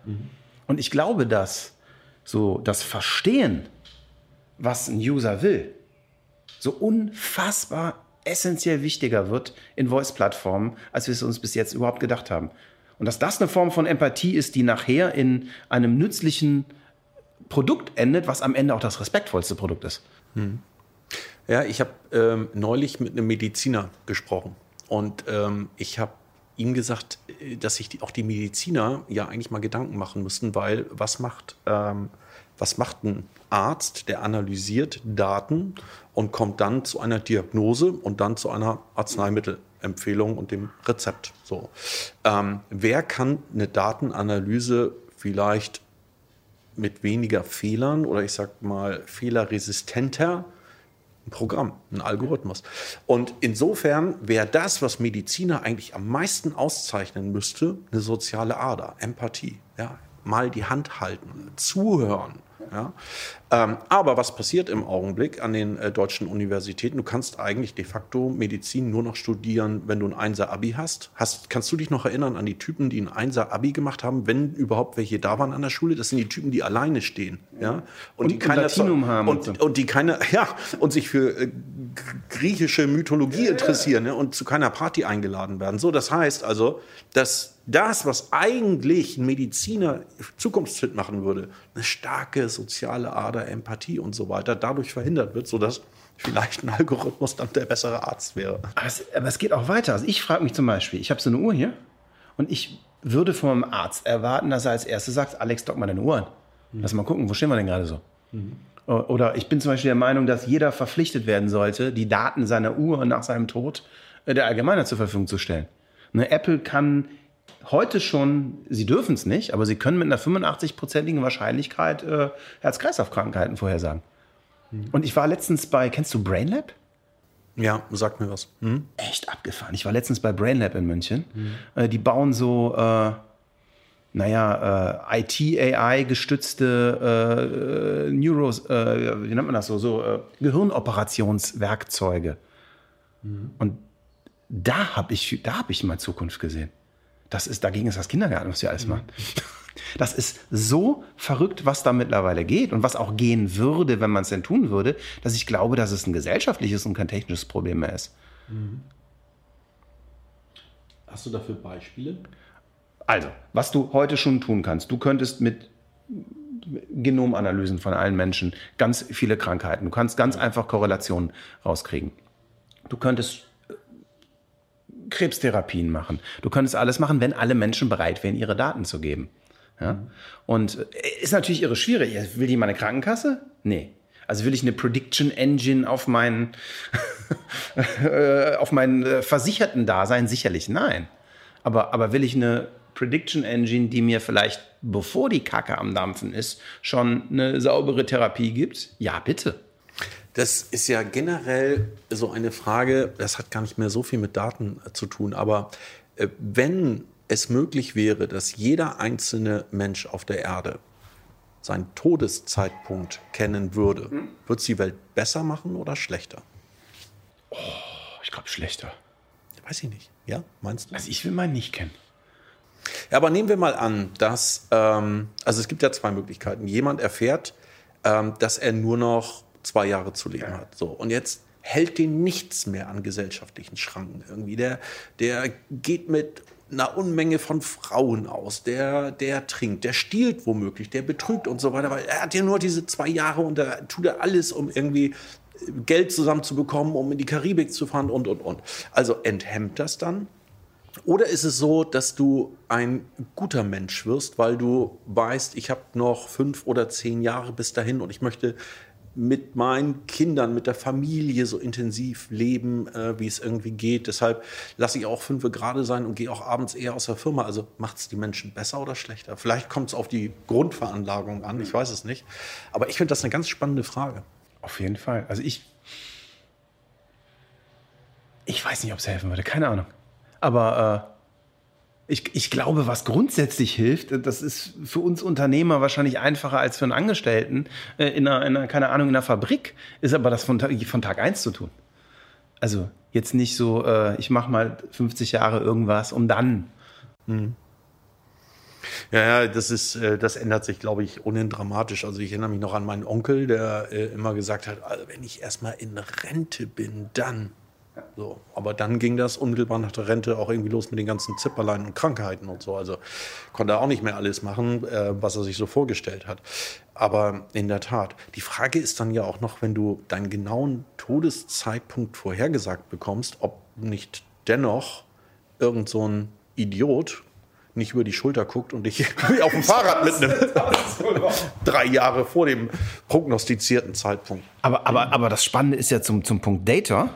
Und ich glaube, dass so das Verstehen, was ein User will, so unfassbar essentiell wichtiger wird in Voice-Plattformen, als wir es uns bis jetzt überhaupt gedacht haben. Und dass das eine Form von Empathie ist, die nachher in einem nützlichen Produkt endet, was am Ende auch das respektvollste Produkt ist. Ja, ich habe ähm, neulich mit einem Mediziner gesprochen und ähm, ich habe ihm gesagt, äh, dass sich die, auch die Mediziner ja eigentlich mal Gedanken machen müssten, weil was macht, ähm, was macht ein Arzt, der analysiert Daten und kommt dann zu einer Diagnose und dann zu einer Arzneimittelempfehlung und dem Rezept. So, ähm, wer kann eine Datenanalyse vielleicht mit weniger Fehlern oder ich sag mal fehlerresistenter ein Programm, ein Algorithmus. Und insofern wäre das, was Mediziner eigentlich am meisten auszeichnen müsste, eine soziale Ader, Empathie. Ja? Mal die Hand halten, zuhören. Ja? Ähm, aber was passiert im Augenblick an den äh, deutschen Universitäten? Du kannst eigentlich de facto Medizin nur noch studieren, wenn du ein Einser-Abi hast. hast. Kannst du dich noch erinnern an die Typen, die ein Einser-Abi gemacht haben, wenn überhaupt welche da waren an der Schule? Das sind die Typen, die alleine stehen. Ja? Und ein Latinum haben und Und, so. und die keine, ja, und sich für äh, griechische Mythologie interessieren ne, und zu keiner Party eingeladen werden. So, das heißt also, dass das, was eigentlich ein Mediziner zukunftsfit machen würde, eine starke soziale Ader, Empathie und so weiter, dadurch verhindert wird, sodass vielleicht ein Algorithmus dann der bessere Arzt wäre. Aber es, aber es geht auch weiter. Also ich frage mich zum Beispiel, ich habe so eine Uhr hier und ich würde vom Arzt erwarten, dass er als erstes sagt, Alex, dock mal deine Uhr an. Lass mal gucken, wo stehen wir denn gerade so? Oder ich bin zum Beispiel der Meinung, dass jeder verpflichtet werden sollte, die Daten seiner Uhr nach seinem Tod äh, der Allgemeinheit zur Verfügung zu stellen. Ne, Apple kann heute schon, sie dürfen es nicht, aber sie können mit einer 85-prozentigen Wahrscheinlichkeit äh, Herz-Kreislauf-Krankheiten vorhersagen. Mhm. Und ich war letztens bei, kennst du BrainLab? Ja, sag mir was. Mhm. Echt abgefahren. Ich war letztens bei BrainLab in München. Mhm. Äh, die bauen so, äh, naja, äh, IT-AI-gestützte äh, Neuros, äh, wie nennt man das so, so äh, Gehirnoperationswerkzeuge. Mhm. Und da habe ich, da hab ich mal Zukunft gesehen. Das ist, dagegen ist das Kindergarten, was wir alles mhm. machen. Das ist so verrückt, was da mittlerweile geht und was auch gehen würde, wenn man es denn tun würde, dass ich glaube, dass es ein gesellschaftliches und kein technisches Problem mehr ist. Mhm. Hast du dafür Beispiele? Also, was du heute schon tun kannst, du könntest mit Genomanalysen von allen Menschen ganz viele Krankheiten, du kannst ganz einfach Korrelationen rauskriegen. Du könntest Krebstherapien machen. Du könntest alles machen, wenn alle Menschen bereit wären, ihre Daten zu geben. Ja? Und äh, ist natürlich irre schwierig. Will die meine Krankenkasse? Nee. Also will ich eine Prediction Engine auf meinen, äh, auf meinen äh, versicherten Dasein? Sicherlich nein. Aber, aber will ich eine Prediction Engine, die mir vielleicht, bevor die Kacke am Dampfen ist, schon eine saubere Therapie gibt? Ja, bitte. Das ist ja generell so eine Frage, das hat gar nicht mehr so viel mit Daten zu tun, aber äh, wenn es möglich wäre, dass jeder einzelne Mensch auf der Erde seinen Todeszeitpunkt kennen würde, mhm. würde es die Welt besser machen oder schlechter? Oh, ich glaube schlechter. Weiß ich nicht. Ja, meinst du? Also ich will meinen nicht kennen. Ja, aber nehmen wir mal an, dass, ähm, also es gibt ja zwei Möglichkeiten. Jemand erfährt, ähm, dass er nur noch zwei Jahre zu leben ja. hat. So. Und jetzt hält den nichts mehr an gesellschaftlichen Schranken irgendwie. Der, der geht mit einer Unmenge von Frauen aus, der, der trinkt, der stiehlt womöglich, der betrügt und so weiter, weil er hat ja nur diese zwei Jahre und da tut er alles, um irgendwie Geld zusammenzubekommen, um in die Karibik zu fahren und, und, und. Also enthemmt das dann? Oder ist es so, dass du ein guter Mensch wirst, weil du weißt, ich habe noch fünf oder zehn Jahre bis dahin und ich möchte mit meinen Kindern, mit der Familie so intensiv leben, äh, wie es irgendwie geht. Deshalb lasse ich auch fünf gerade sein und gehe auch abends eher aus der Firma. Also macht es die Menschen besser oder schlechter? Vielleicht kommt es auf die Grundveranlagung an, ich weiß es nicht. Aber ich finde das eine ganz spannende Frage. Auf jeden Fall. Also ich, ich weiß nicht, ob es helfen würde, keine Ahnung. Aber äh ich, ich glaube, was grundsätzlich hilft, das ist für uns Unternehmer wahrscheinlich einfacher als für einen Angestellten äh, in einer, in einer keine Ahnung, in einer Fabrik, ist aber das von, von Tag eins zu tun. Also jetzt nicht so, äh, ich mache mal 50 Jahre irgendwas, um dann. Mhm. Ja, ja, das ist, äh, das ändert sich, glaube ich, ohnehin dramatisch. Also ich erinnere mich noch an meinen Onkel, der äh, immer gesagt hat, also wenn ich erstmal in Rente bin, dann. So, aber dann ging das unmittelbar nach der Rente auch irgendwie los mit den ganzen Zipperlein und Krankheiten und so. Also konnte er auch nicht mehr alles machen, äh, was er sich so vorgestellt hat. Aber in der Tat, die Frage ist dann ja auch noch, wenn du deinen genauen Todeszeitpunkt vorhergesagt bekommst, ob nicht dennoch irgend so ein Idiot nicht über die Schulter guckt und dich auf dem Fahrrad mitnimmt. Drei Jahre vor dem prognostizierten Zeitpunkt. Aber, aber, aber das Spannende ist ja zum, zum Punkt Data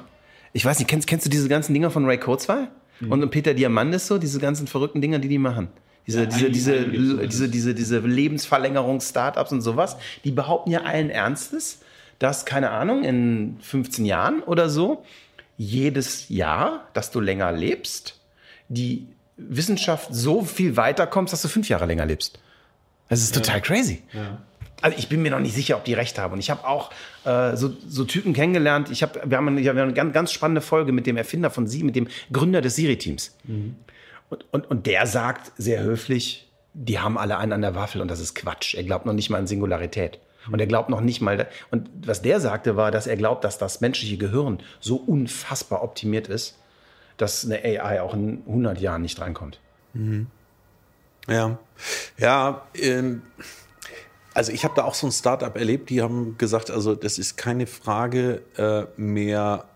ich weiß nicht, kennst, kennst du diese ganzen Dinger von Ray Kurzweil? Mhm. Und Peter Diamandis so, diese ganzen verrückten Dinger, die die machen? Diese, ja, diese, diese, diese, diese, diese Lebensverlängerungs-Startups und sowas, die behaupten ja allen Ernstes, dass, keine Ahnung, in 15 Jahren oder so, jedes Jahr, dass du länger lebst, die Wissenschaft so viel weiterkommt, dass du fünf Jahre länger lebst. Das ist total crazy. Ja also ich bin mir noch nicht sicher, ob die recht haben. Und ich habe auch äh, so, so Typen kennengelernt. Ich hab, wir, haben eine, wir haben eine ganz, ganz spannende Folge mit dem Erfinder von Sie, mit dem Gründer des Siri-Teams. Mhm. Und, und, und der sagt sehr höflich, die haben alle einen an der Waffel und das ist Quatsch. Er glaubt noch nicht mal an Singularität. Und er glaubt noch nicht mal, und was der sagte, war, dass er glaubt, dass das menschliche Gehirn so unfassbar optimiert ist, dass eine AI auch in 100 Jahren nicht reinkommt. Mhm. Ja, ja, ähm, also ich habe da auch so ein Startup erlebt, die haben gesagt, also das ist keine Frage äh, mehr,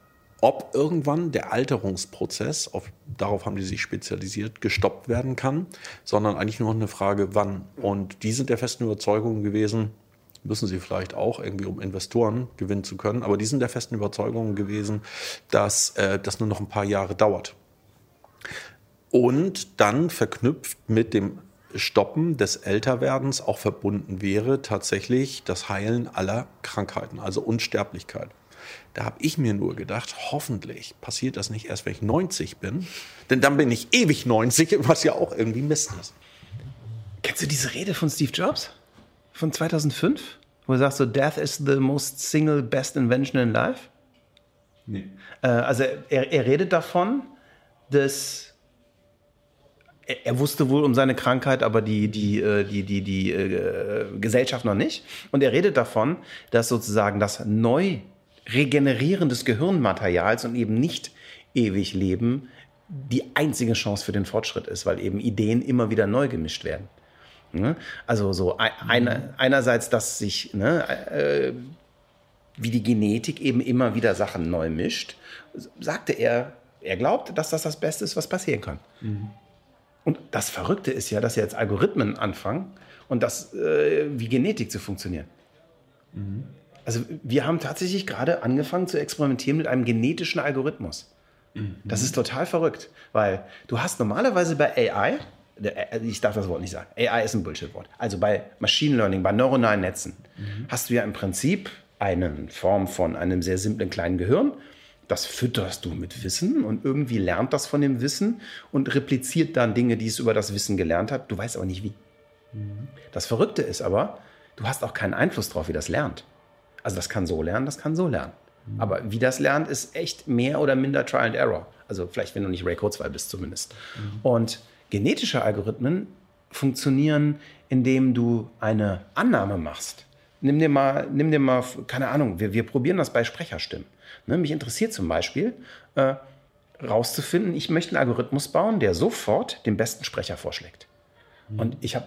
ob irgendwann der Alterungsprozess, auf, darauf haben die sich spezialisiert, gestoppt werden kann, sondern eigentlich nur eine Frage, wann. Und die sind der festen Überzeugung gewesen, müssen sie vielleicht auch irgendwie, um Investoren gewinnen zu können, aber die sind der festen Überzeugung gewesen, dass äh, das nur noch ein paar Jahre dauert. Und dann verknüpft mit dem Stoppen des Älterwerdens auch verbunden wäre tatsächlich das Heilen aller Krankheiten, also Unsterblichkeit. Da habe ich mir nur gedacht, hoffentlich passiert das nicht erst, wenn ich 90 bin, denn dann bin ich ewig 90, was ja auch irgendwie Mist ist. Kennst du diese Rede von Steve Jobs von 2005, wo er sagt so Death is the most single best invention in life? Nee. Äh, also er, er redet davon, dass er wusste wohl um seine Krankheit, aber die, die, äh, die, die, die äh, Gesellschaft noch nicht. Und er redet davon, dass sozusagen das neu Regenerieren des Gehirnmaterials und eben nicht ewig leben die einzige Chance für den Fortschritt ist, weil eben Ideen immer wieder neu gemischt werden. Ne? Also so ein, einerseits, dass sich ne, äh, wie die Genetik eben immer wieder Sachen neu mischt, sagte er, er glaubt, dass das das Beste ist, was passieren kann. Mhm. Und das Verrückte ist ja, dass jetzt Algorithmen anfangen und das äh, wie Genetik zu funktionieren. Mhm. Also wir haben tatsächlich gerade angefangen zu experimentieren mit einem genetischen Algorithmus. Mhm. Das ist total verrückt, weil du hast normalerweise bei AI, äh, ich darf das Wort nicht sagen, AI ist ein Bullshit-Wort. Also bei Machine Learning, bei neuronalen Netzen, mhm. hast du ja im Prinzip eine Form von einem sehr simplen kleinen Gehirn das fütterst du mit Wissen und irgendwie lernt das von dem Wissen und repliziert dann Dinge, die es über das Wissen gelernt hat. Du weißt aber nicht wie. Das Verrückte ist aber, du hast auch keinen Einfluss darauf, wie das lernt. Also das kann so lernen, das kann so lernen. Aber wie das lernt, ist echt mehr oder minder Trial and Error. Also vielleicht, wenn du nicht Ray Kurzweil bist zumindest. Mhm. Und genetische Algorithmen funktionieren, indem du eine Annahme machst. Nimm dir mal, nimm dir mal keine Ahnung, wir, wir probieren das bei Sprecherstimmen. Ne, mich interessiert zum Beispiel, äh, rauszufinden, ich möchte einen Algorithmus bauen, der sofort den besten Sprecher vorschlägt. Mhm. Und ich habe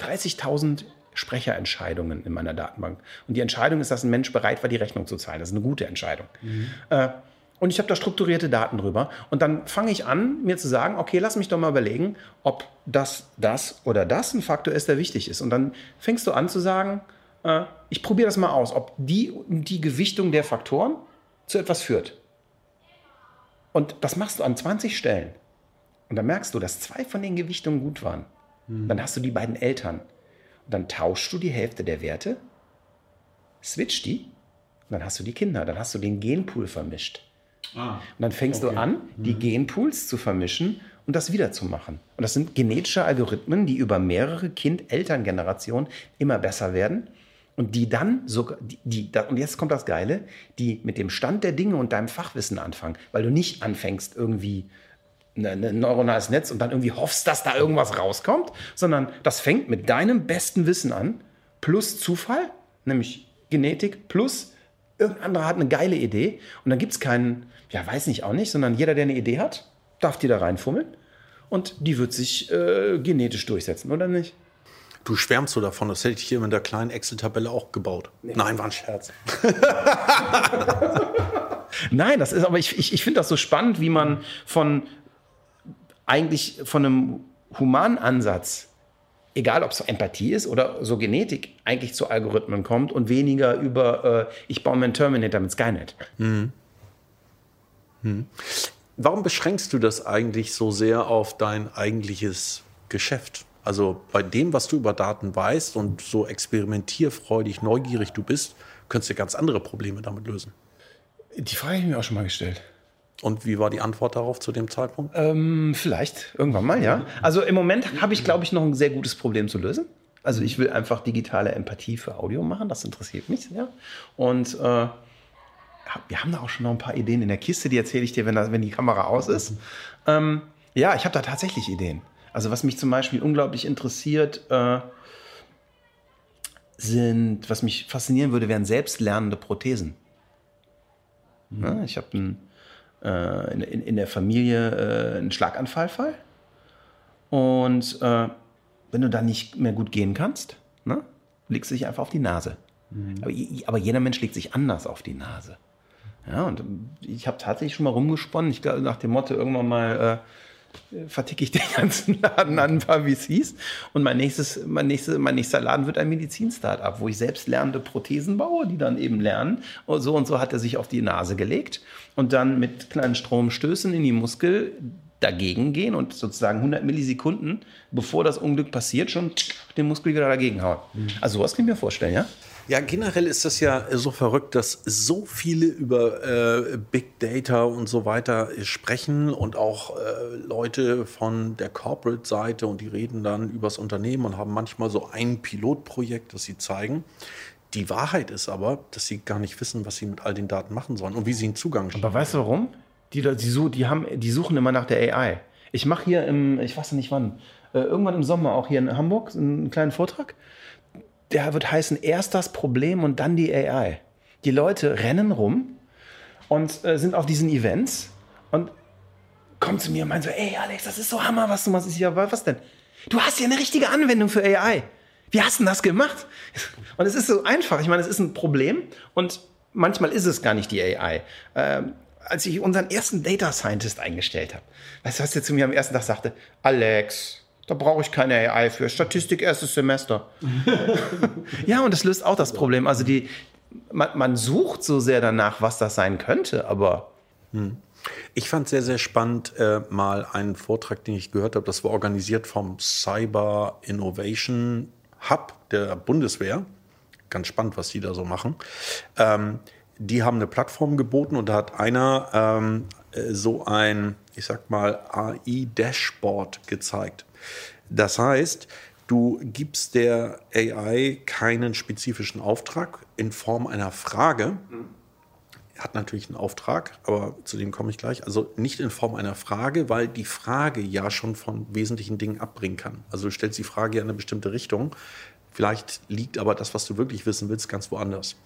30.000 Sprecherentscheidungen in meiner Datenbank. Und die Entscheidung ist, dass ein Mensch bereit war, die Rechnung zu zahlen. Das ist eine gute Entscheidung. Mhm. Äh, und ich habe da strukturierte Daten drüber. Und dann fange ich an, mir zu sagen, okay, lass mich doch mal überlegen, ob das, das oder das ein Faktor ist, der wichtig ist. Und dann fängst du an zu sagen, äh, ich probiere das mal aus, ob die, die Gewichtung der Faktoren zu etwas führt. Und das machst du an 20 Stellen. Und dann merkst du, dass zwei von den Gewichtungen gut waren. Mhm. Dann hast du die beiden Eltern. Und dann tauschst du die Hälfte der Werte, switch die, und dann hast du die Kinder. Dann hast du den Genpool vermischt. Ah, und dann fängst okay. du an, die mhm. Genpools zu vermischen und das wiederzumachen. Und das sind genetische Algorithmen, die über mehrere Kind-Eltern-Generationen immer besser werden und die dann sogar, die, die, und jetzt kommt das Geile, die mit dem Stand der Dinge und deinem Fachwissen anfangen, weil du nicht anfängst irgendwie ein ne, ne neuronales Netz und dann irgendwie hoffst, dass da irgendwas rauskommt, sondern das fängt mit deinem besten Wissen an, plus Zufall, nämlich Genetik, plus irgendein anderer hat eine geile Idee und dann gibt es keinen, ja weiß nicht auch nicht, sondern jeder, der eine Idee hat, darf die da reinfummeln und die wird sich äh, genetisch durchsetzen, oder nicht? Du schwärmst so davon, das hätte ich hier mit der kleinen Excel-Tabelle auch gebaut. Nee. Nein, war ein Scherz. Nein, das ist aber, ich, ich, ich finde das so spannend, wie man von eigentlich von einem humanen Ansatz, egal ob es so Empathie ist oder so Genetik, eigentlich zu Algorithmen kommt und weniger über, äh, ich baue mir einen Terminator mit Skynet. Hm. Hm. Warum beschränkst du das eigentlich so sehr auf dein eigentliches Geschäft? Also bei dem, was du über Daten weißt und so experimentierfreudig, neugierig du bist, könntest du ganz andere Probleme damit lösen. Die Frage habe ich mir auch schon mal gestellt. Und wie war die Antwort darauf zu dem Zeitpunkt? Ähm, vielleicht irgendwann mal, ja. Also im Moment habe ich, glaube ich, noch ein sehr gutes Problem zu lösen. Also ich will einfach digitale Empathie für Audio machen, das interessiert mich sehr. Und äh, wir haben da auch schon noch ein paar Ideen in der Kiste, die erzähle ich dir, wenn, das, wenn die Kamera aus ist. Ähm, ja, ich habe da tatsächlich Ideen. Also was mich zum Beispiel unglaublich interessiert, äh, sind, was mich faszinieren würde, wären selbstlernende Prothesen. Mhm. Ja, ich habe äh, in, in, in, der Familie äh, einen Schlaganfallfall und äh, wenn du dann nicht mehr gut gehen kannst, ne, legst du dich einfach auf die Nase. Mhm. Aber, aber, jeder Mensch legt sich anders auf die Nase. Ja, und ich habe tatsächlich schon mal rumgesponnen, ich glaube nach dem Motto irgendwann mal äh, verticke ich den ganzen Laden an ein paar VCs. Und mein, nächstes, mein, nächstes, mein nächster Laden wird ein Medizin-Startup, wo ich selbst lernende Prothesen baue, die dann eben lernen. Und so und so hat er sich auf die Nase gelegt und dann mit kleinen Stromstößen in die Muskel dagegen gehen und sozusagen 100 Millisekunden, bevor das Unglück passiert, schon den Muskel wieder dagegen hauen. Also sowas kann ich mir vorstellen, ja? Ja, generell ist das ja so verrückt, dass so viele über äh, Big Data und so weiter sprechen und auch äh, Leute von der Corporate-Seite und die reden dann übers Unternehmen und haben manchmal so ein Pilotprojekt, das sie zeigen. Die Wahrheit ist aber, dass sie gar nicht wissen, was sie mit all den Daten machen sollen und wie sie einen Zugang Aber weißt du warum? Die, die, die, haben, die suchen immer nach der AI. Ich mache hier im, ich weiß nicht wann, äh, irgendwann im Sommer auch hier in Hamburg einen kleinen Vortrag der wird heißen, erst das Problem und dann die AI. Die Leute rennen rum und äh, sind auf diesen Events und kommen zu mir und meinen so, ey Alex, das ist so Hammer, was du machst. Ich ja, was denn? Du hast ja eine richtige Anwendung für AI. Wie hast du das gemacht? Und es ist so einfach. Ich meine, es ist ein Problem und manchmal ist es gar nicht die AI. Ähm, als ich unseren ersten Data Scientist eingestellt habe, weißt du, was der zu mir am ersten Tag sagte? Alex, da brauche ich keine AI für. Statistik erstes Semester. ja, und das löst auch das Problem. Also die, man, man, sucht so sehr danach, was das sein könnte, aber. Hm. Ich fand sehr, sehr spannend äh, mal einen Vortrag, den ich gehört habe. Das war organisiert vom Cyber Innovation Hub der Bundeswehr. Ganz spannend, was die da so machen. Ähm, die haben eine Plattform geboten und da hat einer ähm, äh, so ein, ich sag mal, AI-Dashboard gezeigt. Das heißt, du gibst der AI keinen spezifischen Auftrag in Form einer Frage. Hat natürlich einen Auftrag, aber zu dem komme ich gleich. Also nicht in Form einer Frage, weil die Frage ja schon von wesentlichen Dingen abbringen kann. Also du stellst die Frage ja in eine bestimmte Richtung. Vielleicht liegt aber das, was du wirklich wissen willst, ganz woanders.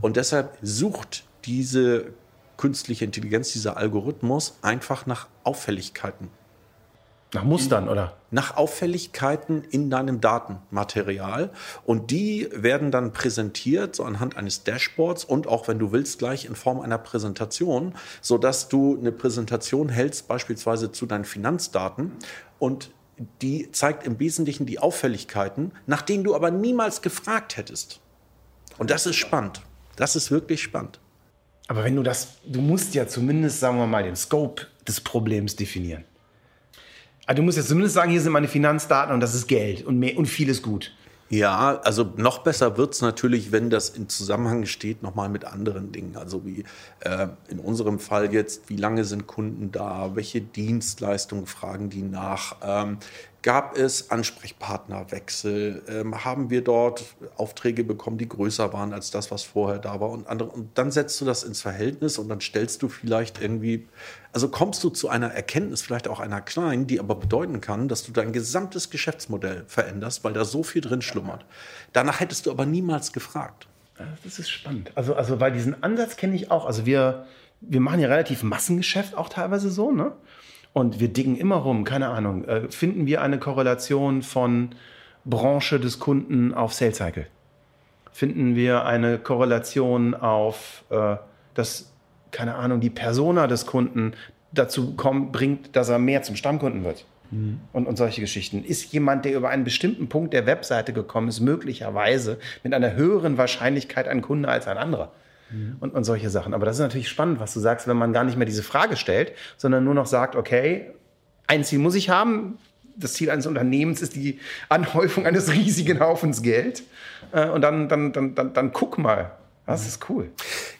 Und deshalb sucht diese künstliche Intelligenz, dieser Algorithmus einfach nach Auffälligkeiten. Nach Mustern, oder? Nach Auffälligkeiten in deinem Datenmaterial. Und die werden dann präsentiert, so anhand eines Dashboards und auch, wenn du willst, gleich in Form einer Präsentation, sodass du eine Präsentation hältst, beispielsweise zu deinen Finanzdaten. Und die zeigt im Wesentlichen die Auffälligkeiten, nach denen du aber niemals gefragt hättest. Und das ist spannend. Das ist wirklich spannend. Aber wenn du das, du musst ja zumindest, sagen wir mal, den Scope des Problems definieren. Also du musst jetzt zumindest sagen, hier sind meine Finanzdaten und das ist Geld und, mehr, und vieles gut. Ja, also noch besser wird es natürlich, wenn das in Zusammenhang steht, nochmal mit anderen Dingen. Also wie äh, in unserem Fall jetzt, wie lange sind Kunden da, welche Dienstleistungen fragen die nach, ähm, Gab es Ansprechpartnerwechsel? Ähm, haben wir dort Aufträge bekommen, die größer waren als das, was vorher da war? Und, andere, und dann setzt du das ins Verhältnis und dann stellst du vielleicht irgendwie, also kommst du zu einer Erkenntnis, vielleicht auch einer kleinen, die aber bedeuten kann, dass du dein gesamtes Geschäftsmodell veränderst, weil da so viel drin schlummert. Danach hättest du aber niemals gefragt. Das ist spannend. Also, also weil diesen Ansatz kenne ich auch. Also wir, wir machen ja relativ Massengeschäft auch teilweise so, ne? Und wir dingen immer rum, keine Ahnung, äh, finden wir eine Korrelation von Branche des Kunden auf Sales Cycle? Finden wir eine Korrelation auf äh, das, keine Ahnung, die Persona des Kunden dazu kommt, bringt, dass er mehr zum Stammkunden wird? Mhm. Und, und solche Geschichten. Ist jemand, der über einen bestimmten Punkt der Webseite gekommen ist, möglicherweise mit einer höheren Wahrscheinlichkeit ein Kunde als ein anderer? Mhm. und, und solche Sachen. Aber das ist natürlich spannend, was du sagst, wenn man gar nicht mehr diese Frage stellt, sondern nur noch sagt, okay, ein Ziel muss ich haben. Das Ziel eines Unternehmens ist die Anhäufung eines riesigen Haufens Geld. Äh, und dann, dann, dann, dann, dann guck mal. Das ist cool.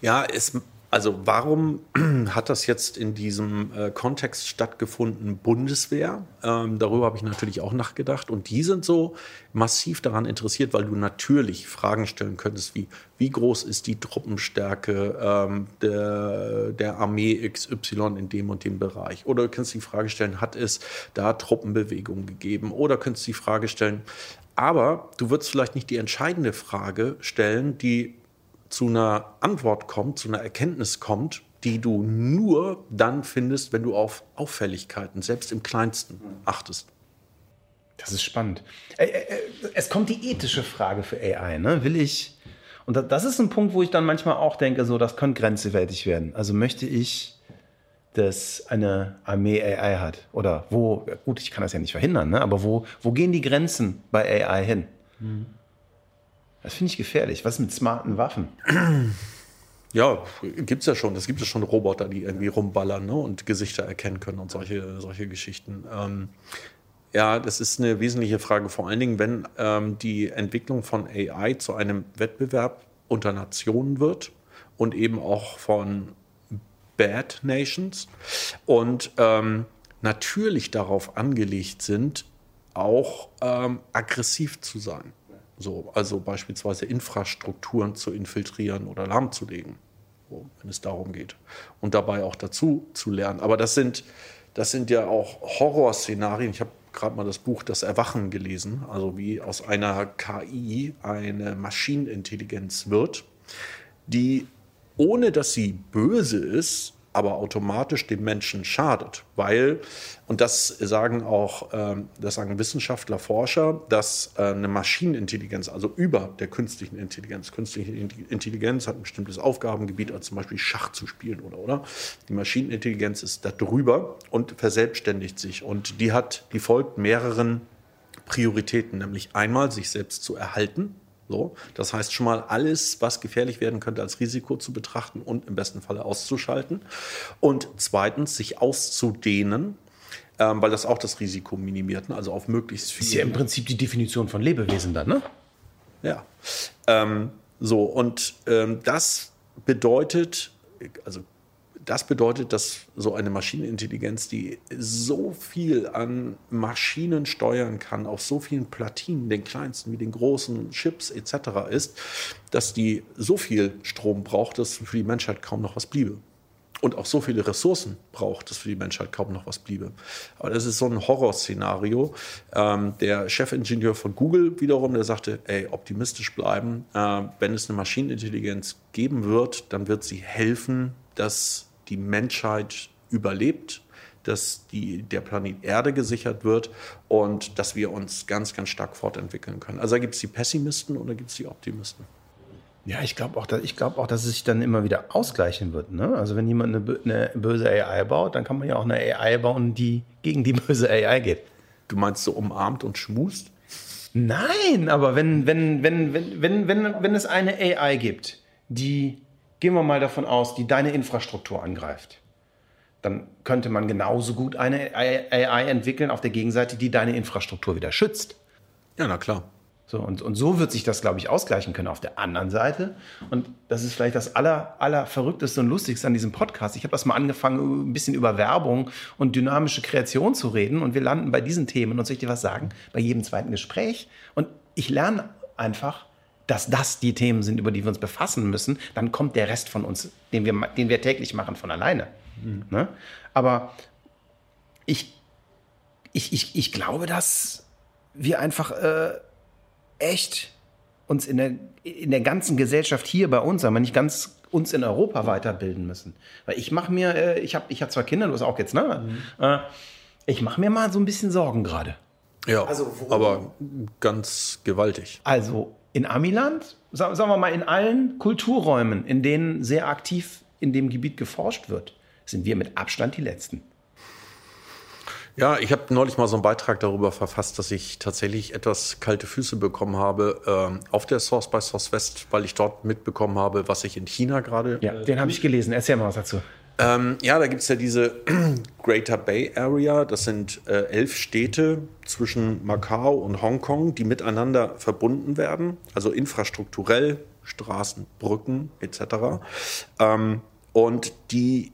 Ja, es also warum hat das jetzt in diesem äh, Kontext stattgefunden, Bundeswehr? Ähm, darüber habe ich natürlich auch nachgedacht. Und die sind so massiv daran interessiert, weil du natürlich Fragen stellen könntest, wie wie groß ist die Truppenstärke ähm, der, der Armee XY in dem und dem Bereich? Oder du kannst die Frage stellen, hat es da Truppenbewegungen gegeben? Oder könntest die Frage stellen, aber du würdest vielleicht nicht die entscheidende Frage stellen, die zu einer Antwort kommt, zu einer Erkenntnis kommt, die du nur dann findest, wenn du auf Auffälligkeiten, selbst im kleinsten, achtest. Das ist spannend. Es kommt die ethische Frage für AI. Ne? Will ich, und das ist ein Punkt, wo ich dann manchmal auch denke, so, das könnte grenzwertig werden. Also möchte ich, dass eine Armee AI hat? Oder wo, gut, ich kann das ja nicht verhindern, ne? aber wo, wo gehen die Grenzen bei AI hin? Mhm. Das finde ich gefährlich. Was mit smarten Waffen? Ja, gibt es ja schon. Es gibt ja schon Roboter, die irgendwie rumballern ne? und Gesichter erkennen können und solche, solche Geschichten. Ähm, ja, das ist eine wesentliche Frage, vor allen Dingen, wenn ähm, die Entwicklung von AI zu einem Wettbewerb unter Nationen wird und eben auch von Bad Nations und ähm, natürlich darauf angelegt sind, auch ähm, aggressiv zu sein. So, also beispielsweise Infrastrukturen zu infiltrieren oder lahmzulegen, so, wenn es darum geht. Und dabei auch dazu zu lernen. Aber das sind, das sind ja auch Horrorszenarien. Ich habe gerade mal das Buch Das Erwachen gelesen, also wie aus einer KI eine Maschinenintelligenz wird, die ohne dass sie böse ist, aber automatisch dem Menschen schadet, weil, und das sagen auch, ähm, das sagen Wissenschaftler, Forscher, dass äh, eine Maschinenintelligenz, also über der künstlichen Intelligenz, künstliche Intelligenz hat ein bestimmtes Aufgabengebiet, als zum Beispiel Schach zu spielen oder, oder? Die Maschinenintelligenz ist da drüber und verselbstständigt sich und die hat, die folgt mehreren Prioritäten, nämlich einmal sich selbst zu erhalten, so, das heißt schon mal alles, was gefährlich werden könnte, als Risiko zu betrachten und im besten Falle auszuschalten. Und zweitens, sich auszudehnen, ähm, weil das auch das Risiko minimiert, ne? also auf möglichst viel. Ist ja im Prinzip die Definition von Lebewesen dann, ne? Ja. Ähm, so, und ähm, das bedeutet, also das bedeutet, dass so eine Maschinenintelligenz, die so viel an Maschinen steuern kann, auf so vielen Platinen, den kleinsten wie den großen Chips etc. ist, dass die so viel Strom braucht, dass für die Menschheit kaum noch was bliebe. Und auch so viele Ressourcen braucht, dass für die Menschheit kaum noch was bliebe. Aber das ist so ein Horrorszenario. Ähm, der Chefingenieur von Google wiederum, der sagte, ey, optimistisch bleiben. Äh, wenn es eine Maschinenintelligenz geben wird, dann wird sie helfen, dass die Menschheit überlebt, dass die, der Planet Erde gesichert wird und dass wir uns ganz, ganz stark fortentwickeln können. Also da gibt es die Pessimisten oder gibt es die Optimisten? Ja, ich glaube auch, glaub auch, dass es sich dann immer wieder ausgleichen wird. Ne? Also wenn jemand eine, eine, böse AI baut, dann kann man ja auch eine AI bauen, die gegen die böse AI geht. Du meinst so umarmt und schmust? Nein, aber wenn, wenn, wenn, wenn, wenn, wenn, wenn es eine AI gibt, die Gehen wir mal davon aus, die deine Infrastruktur angreift. Dann könnte man genauso gut eine AI entwickeln auf der Gegenseite, die deine Infrastruktur wieder schützt. Ja, na klar. So, und, und so wird sich das, glaube ich, ausgleichen können auf der anderen Seite. Und das ist vielleicht das aller, aller Verrückteste und Lustigste an diesem Podcast. Ich habe das mal angefangen, ein bisschen über Werbung und dynamische Kreation zu reden. Und wir landen bei diesen Themen. Und soll ich dir was sagen? Bei jedem zweiten Gespräch. Und ich lerne einfach, dass das die Themen sind, über die wir uns befassen müssen, dann kommt der Rest von uns, den wir, den wir täglich machen, von alleine. Mhm. Ne? Aber ich, ich, ich, ich glaube, dass wir einfach äh, echt uns in der, in der ganzen Gesellschaft hier bei uns, aber nicht ganz uns in Europa weiterbilden müssen. Weil ich mache mir, äh, ich habe ich hab zwar Kinder, du hast auch jetzt, ne? Mhm. Äh, ich mache mir mal so ein bisschen Sorgen gerade. Ja, also, aber ganz gewaltig. Also in Amiland, sagen wir mal in allen Kulturräumen, in denen sehr aktiv in dem Gebiet geforscht wird, sind wir mit Abstand die Letzten. Ja, ich habe neulich mal so einen Beitrag darüber verfasst, dass ich tatsächlich etwas kalte Füße bekommen habe äh, auf der Source by Source West, weil ich dort mitbekommen habe, was sich in China gerade. Ja, den habe ich gelesen. Erzähl mal was dazu. Ähm, ja, da gibt es ja diese Greater Bay Area. Das sind äh, elf Städte zwischen Macau und Hongkong, die miteinander verbunden werden, also infrastrukturell, Straßen, Brücken etc. Ähm, und die,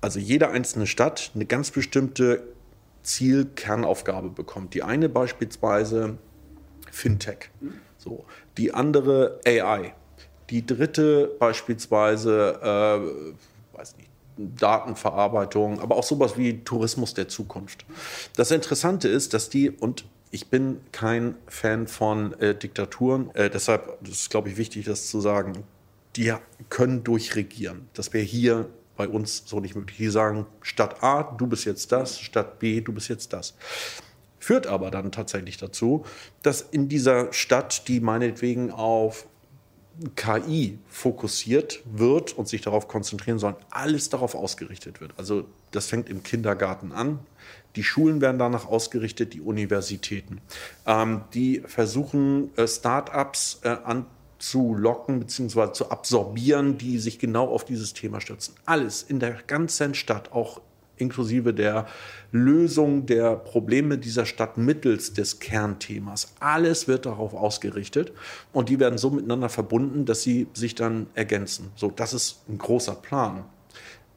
also jede einzelne Stadt eine ganz bestimmte Zielkernaufgabe bekommt. Die eine beispielsweise Fintech, so. die andere AI, die dritte beispielsweise äh, weiß nicht, Datenverarbeitung, aber auch sowas wie Tourismus der Zukunft. Das Interessante ist, dass die, und ich bin kein Fan von äh, Diktaturen, äh, deshalb ist glaube ich, wichtig, das zu sagen, die können durchregieren. Das wäre hier bei uns so nicht möglich. Die sagen, Stadt A, du bist jetzt das, Stadt B, du bist jetzt das. Führt aber dann tatsächlich dazu, dass in dieser Stadt, die meinetwegen auf KI fokussiert wird und sich darauf konzentrieren soll, alles darauf ausgerichtet wird. Also das fängt im Kindergarten an. Die Schulen werden danach ausgerichtet, die Universitäten. Ähm, die versuchen, äh, Start-ups äh, an zu locken bzw. zu absorbieren, die sich genau auf dieses Thema stürzen. Alles in der ganzen Stadt, auch inklusive der Lösung der Probleme dieser Stadt mittels des Kernthemas. Alles wird darauf ausgerichtet und die werden so miteinander verbunden, dass sie sich dann ergänzen. So, das ist ein großer Plan.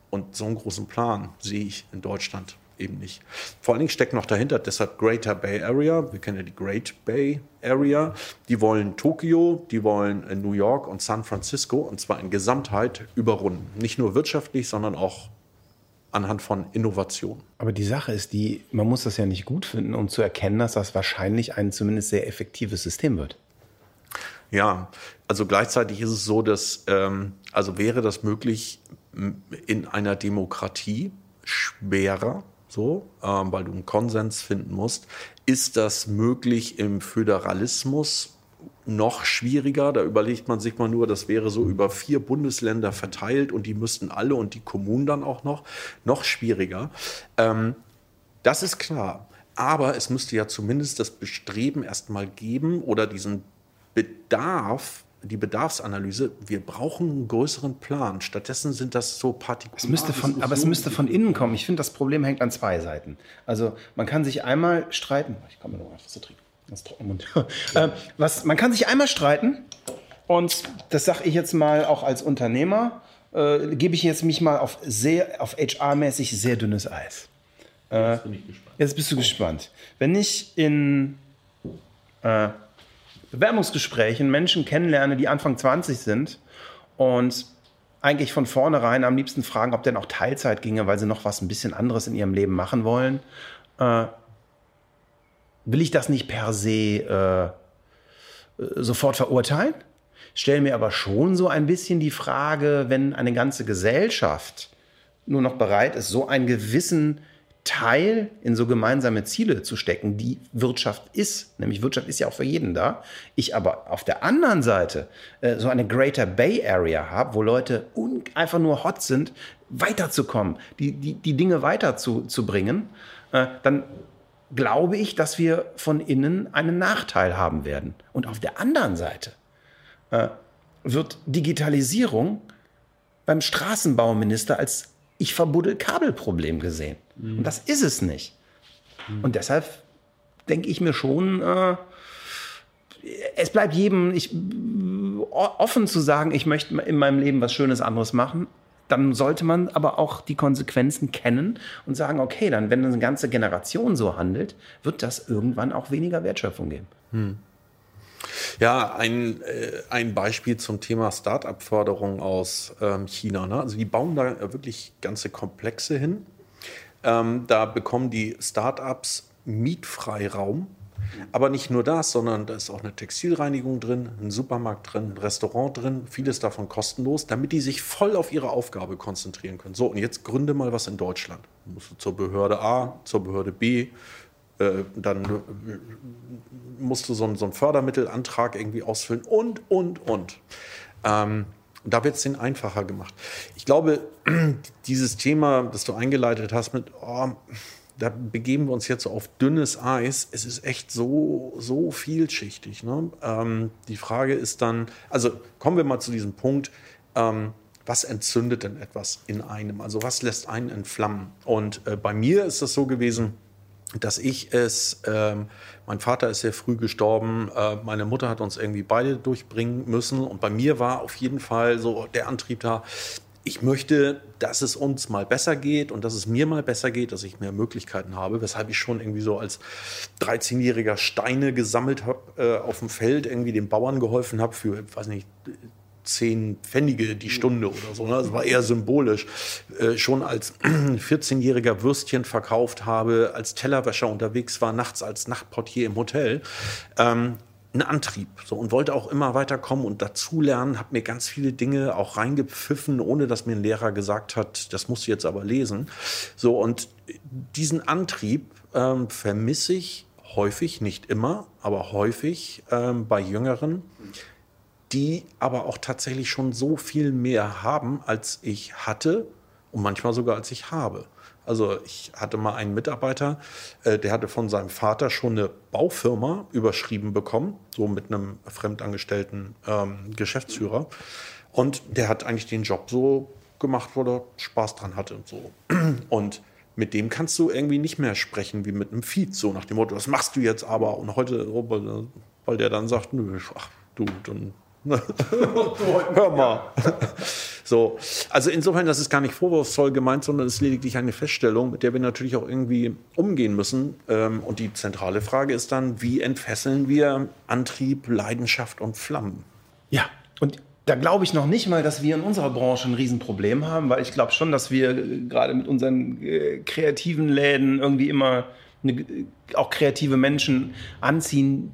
Und so einen großen Plan sehe ich in Deutschland eben nicht. Vor allen Dingen steckt noch dahinter, deshalb Greater Bay Area, wir kennen ja die Great Bay Area, die wollen Tokio, die wollen New York und San Francisco und zwar in Gesamtheit überrunden. Nicht nur wirtschaftlich, sondern auch anhand von Innovation. Aber die Sache ist die, man muss das ja nicht gut finden, um zu erkennen, dass das wahrscheinlich ein zumindest sehr effektives System wird. Ja, also gleichzeitig ist es so, dass, ähm, also wäre das möglich in einer Demokratie schwerer, so, ähm, weil du einen Konsens finden musst. Ist das möglich im Föderalismus? Noch schwieriger. Da überlegt man sich mal nur, das wäre so über vier Bundesländer verteilt und die müssten alle und die Kommunen dann auch noch. Noch schwieriger. Ähm, das ist klar. Aber es müsste ja zumindest das Bestreben erstmal geben oder diesen Bedarf, die Bedarfsanalyse, wir brauchen einen größeren Plan. Stattdessen sind das so Partikular. Es müsste von, aber es müsste von innen kommen. Ich finde, das Problem hängt an zwei Seiten. Also man kann sich einmal streiten. Ich komme noch was zu trinken. Das Trockenmund. äh, was, man kann sich einmal streiten und das sage ich jetzt mal auch als Unternehmer, äh, gebe ich jetzt mich mal auf sehr, auf HR-mäßig sehr dünnes Eis. Äh, jetzt bist du gespannt. Wenn ich in äh, Bewerbungsgesprächen Menschen kennenlerne, die Anfang 20 sind und eigentlich von vornherein am liebsten fragen, ob denn auch Teilzeit ginge, weil sie noch was ein bisschen anderes in ihrem Leben machen wollen, äh, will ich das nicht per se äh, sofort verurteilen. Stelle mir aber schon so ein bisschen die Frage, wenn eine ganze Gesellschaft nur noch bereit ist, so einen gewissen Teil in so gemeinsame Ziele zu stecken, die Wirtschaft ist. Nämlich Wirtschaft ist ja auch für jeden da. Ich aber auf der anderen Seite äh, so eine Greater Bay Area habe, wo Leute einfach nur hot sind, weiterzukommen, die, die, die Dinge weiterzubringen, äh, dann glaube ich, dass wir von innen einen Nachteil haben werden. Und auf der anderen Seite äh, wird Digitalisierung beim Straßenbauminister als ich verbuddel Kabelproblem gesehen. Mhm. Und das ist es nicht. Mhm. Und deshalb denke ich mir schon, äh, es bleibt jedem ich, offen zu sagen, ich möchte in meinem Leben was Schönes anderes machen dann sollte man aber auch die Konsequenzen kennen und sagen, okay, dann, wenn eine ganze Generation so handelt, wird das irgendwann auch weniger Wertschöpfung geben. Hm. Ja, ein, äh, ein Beispiel zum Thema Start-up-Förderung aus ähm, China. Ne? Also die bauen da wirklich ganze Komplexe hin. Ähm, da bekommen die Start-ups Mietfreiraum aber nicht nur das, sondern da ist auch eine Textilreinigung drin, ein Supermarkt drin, ein Restaurant drin, vieles davon kostenlos, damit die sich voll auf ihre Aufgabe konzentrieren können. So, und jetzt gründe mal was in Deutschland. Du musst zur Behörde A, zur Behörde B, äh, dann äh, musst du so, einen, so einen Fördermittelantrag irgendwie ausfüllen und, und, und. Ähm, da wird es den einfacher gemacht. Ich glaube, dieses Thema, das du eingeleitet hast mit, oh, da begeben wir uns jetzt auf dünnes Eis. Es ist echt so, so vielschichtig. Ne? Ähm, die Frage ist dann, also kommen wir mal zu diesem Punkt, ähm, was entzündet denn etwas in einem? Also was lässt einen entflammen? Und äh, bei mir ist das so gewesen, dass ich es, ähm, mein Vater ist sehr früh gestorben, äh, meine Mutter hat uns irgendwie beide durchbringen müssen und bei mir war auf jeden Fall so der Antrieb da, ich möchte, dass es uns mal besser geht und dass es mir mal besser geht, dass ich mehr Möglichkeiten habe, weshalb ich schon irgendwie so als 13-jähriger Steine gesammelt habe äh, auf dem Feld, irgendwie den Bauern geholfen habe für, weiß nicht, zehn Pfennige die Stunde oder so. Ne? Das war eher symbolisch. Äh, schon als 14-jähriger Würstchen verkauft habe, als Tellerwäscher unterwegs war, nachts als Nachtportier im Hotel. Ähm, einen Antrieb so und wollte auch immer weiterkommen und dazulernen, habe mir ganz viele Dinge auch reingepfiffen, ohne dass mir ein Lehrer gesagt hat, das musst du jetzt aber lesen. So und diesen Antrieb ähm, vermisse ich häufig, nicht immer, aber häufig ähm, bei Jüngeren, die aber auch tatsächlich schon so viel mehr haben, als ich hatte und manchmal sogar als ich habe. Also ich hatte mal einen Mitarbeiter, äh, der hatte von seinem Vater schon eine Baufirma überschrieben bekommen, so mit einem fremdangestellten ähm, Geschäftsführer. Und der hat eigentlich den Job so gemacht, wo er Spaß dran hatte und so. Und mit dem kannst du irgendwie nicht mehr sprechen wie mit einem Feed, so nach dem Motto, was machst du jetzt aber? Und heute, weil, weil der dann sagt, nö, ach, du, dann Hör mal. So, also insofern, das ist gar nicht vorwurfsvoll gemeint, sondern es ist lediglich eine Feststellung, mit der wir natürlich auch irgendwie umgehen müssen. Ähm, und die zentrale Frage ist dann, wie entfesseln wir Antrieb, Leidenschaft und Flammen? Ja, und da glaube ich noch nicht mal, dass wir in unserer Branche ein Riesenproblem haben, weil ich glaube schon, dass wir äh, gerade mit unseren äh, kreativen Läden irgendwie immer eine, auch kreative Menschen anziehen,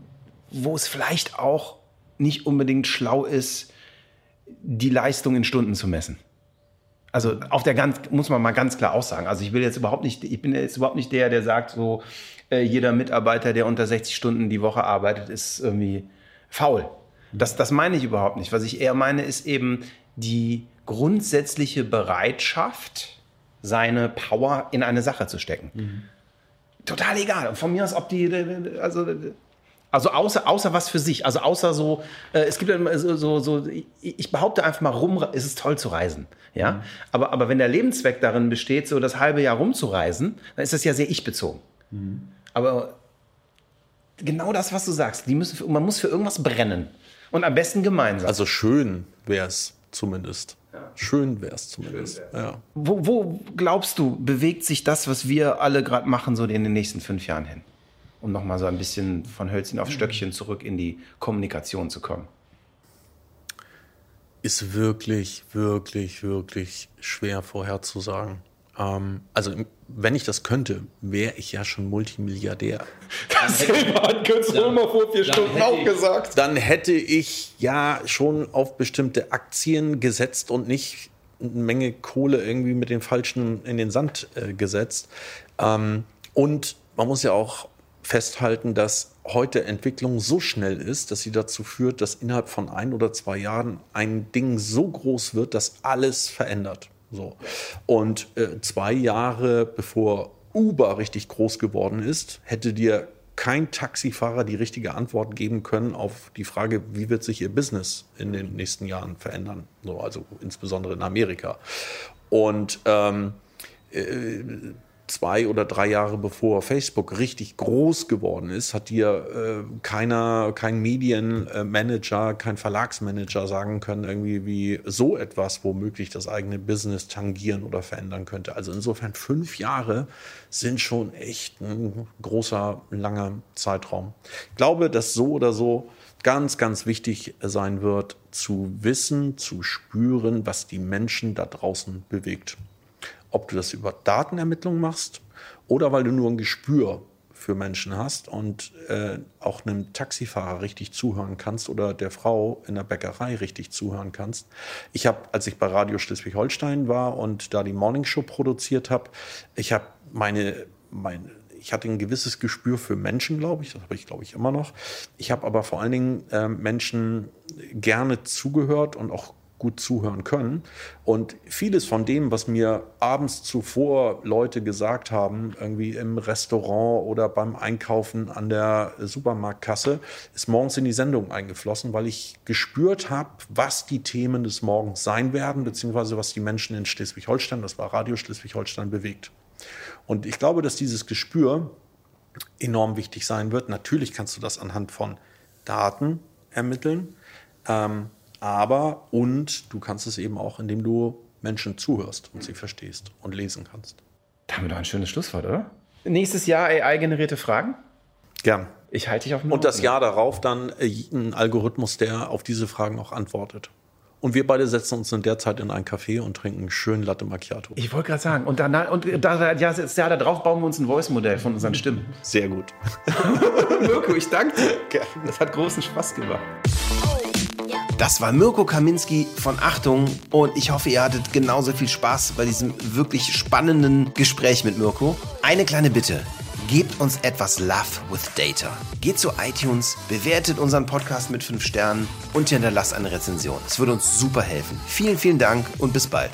wo es vielleicht auch nicht unbedingt schlau ist, die Leistung in Stunden zu messen. Also auf der ganz, muss man mal ganz klar aussagen. Also ich will jetzt überhaupt nicht, ich bin jetzt überhaupt nicht der, der sagt, so äh, jeder Mitarbeiter, der unter 60 Stunden die Woche arbeitet, ist irgendwie faul. Das, das meine ich überhaupt nicht. Was ich eher meine, ist eben die grundsätzliche Bereitschaft, seine Power in eine Sache zu stecken. Mhm. Total egal. Von mir aus, ob die, also also außer, außer was für sich. Also außer so, äh, es gibt ja so, so, so, ich behaupte einfach mal rum, ist es toll zu reisen. Ja? Mhm. Aber, aber wenn der Lebenszweck darin besteht, so das halbe Jahr rumzureisen, dann ist das ja sehr ich-bezogen. Mhm. Aber genau das, was du sagst, die müssen, man muss für irgendwas brennen. Und am besten gemeinsam. Also schön wäre es zumindest. Ja. Schön wäre es zumindest. Wär's. Ja. Wo, wo glaubst du, bewegt sich das, was wir alle gerade machen, so in den nächsten fünf Jahren hin? Um nochmal so ein bisschen von Hölzchen auf Stöckchen zurück in die Kommunikation zu kommen? Ist wirklich, wirklich, wirklich schwer vorherzusagen. Ähm, also, wenn ich das könnte, wäre ich ja schon Multimilliardär. Das hat Götz Römer vor vier Stunden auch gesagt. Dann hätte ich ja schon auf bestimmte Aktien gesetzt und nicht eine Menge Kohle irgendwie mit den falschen in den Sand äh, gesetzt. Ähm, und man muss ja auch festhalten, dass heute Entwicklung so schnell ist, dass sie dazu führt, dass innerhalb von ein oder zwei Jahren ein Ding so groß wird, dass alles verändert. So. Und äh, zwei Jahre bevor Uber richtig groß geworden ist, hätte dir kein Taxifahrer die richtige Antwort geben können auf die Frage, wie wird sich ihr Business in den nächsten Jahren verändern. So, also insbesondere in Amerika. Und ähm, äh, zwei oder drei Jahre bevor Facebook richtig groß geworden ist, hat dir äh, keiner, kein Medienmanager, kein Verlagsmanager sagen können, irgendwie wie so etwas womöglich das eigene Business tangieren oder verändern könnte. Also insofern fünf Jahre sind schon echt ein großer, langer Zeitraum. Ich glaube, dass so oder so ganz, ganz wichtig sein wird, zu wissen, zu spüren, was die Menschen da draußen bewegt ob du das über Datenermittlung machst oder weil du nur ein Gespür für Menschen hast und äh, auch einem Taxifahrer richtig zuhören kannst oder der Frau in der Bäckerei richtig zuhören kannst. Ich habe, als ich bei Radio Schleswig-Holstein war und da die Morningshow produziert habe, ich habe meine, meine ich hatte ein gewisses Gespür für Menschen, glaube ich. Das habe ich, glaube ich, immer noch. Ich habe aber vor allen Dingen äh, Menschen gerne zugehört und auch gut zuhören können. Und vieles von dem, was mir abends zuvor Leute gesagt haben, irgendwie im Restaurant oder beim Einkaufen an der Supermarktkasse, ist morgens in die Sendung eingeflossen, weil ich gespürt habe, was die Themen des Morgens sein werden, beziehungsweise was die Menschen in Schleswig-Holstein, das war Radio Schleswig-Holstein, bewegt. Und ich glaube, dass dieses Gespür enorm wichtig sein wird. Natürlich kannst du das anhand von Daten ermitteln. Ähm, aber und du kannst es eben auch, indem du Menschen zuhörst und sie verstehst und lesen kannst. Da haben wir doch ein schönes Schlusswort, oder? Nächstes Jahr AI-generierte Fragen? Gern. Ich halte dich auf dem Und das Jahr darauf dann äh, ein Algorithmus, der auf diese Fragen auch antwortet. Und wir beide setzen uns in der Zeit in ein Café und trinken schön Latte Macchiato. Ich wollte gerade sagen, und, danach, und da, ja, das Jahr darauf bauen wir uns ein Voice-Modell von unseren Stimmen. Sehr gut. Mirko, ich danke dir. Das hat großen Spaß gemacht. Das war Mirko Kaminski von Achtung und ich hoffe, ihr hattet genauso viel Spaß bei diesem wirklich spannenden Gespräch mit Mirko. Eine kleine Bitte. Gebt uns etwas Love with Data. Geht zu iTunes, bewertet unseren Podcast mit 5 Sternen und hinterlasst eine Rezension. Es würde uns super helfen. Vielen, vielen Dank und bis bald.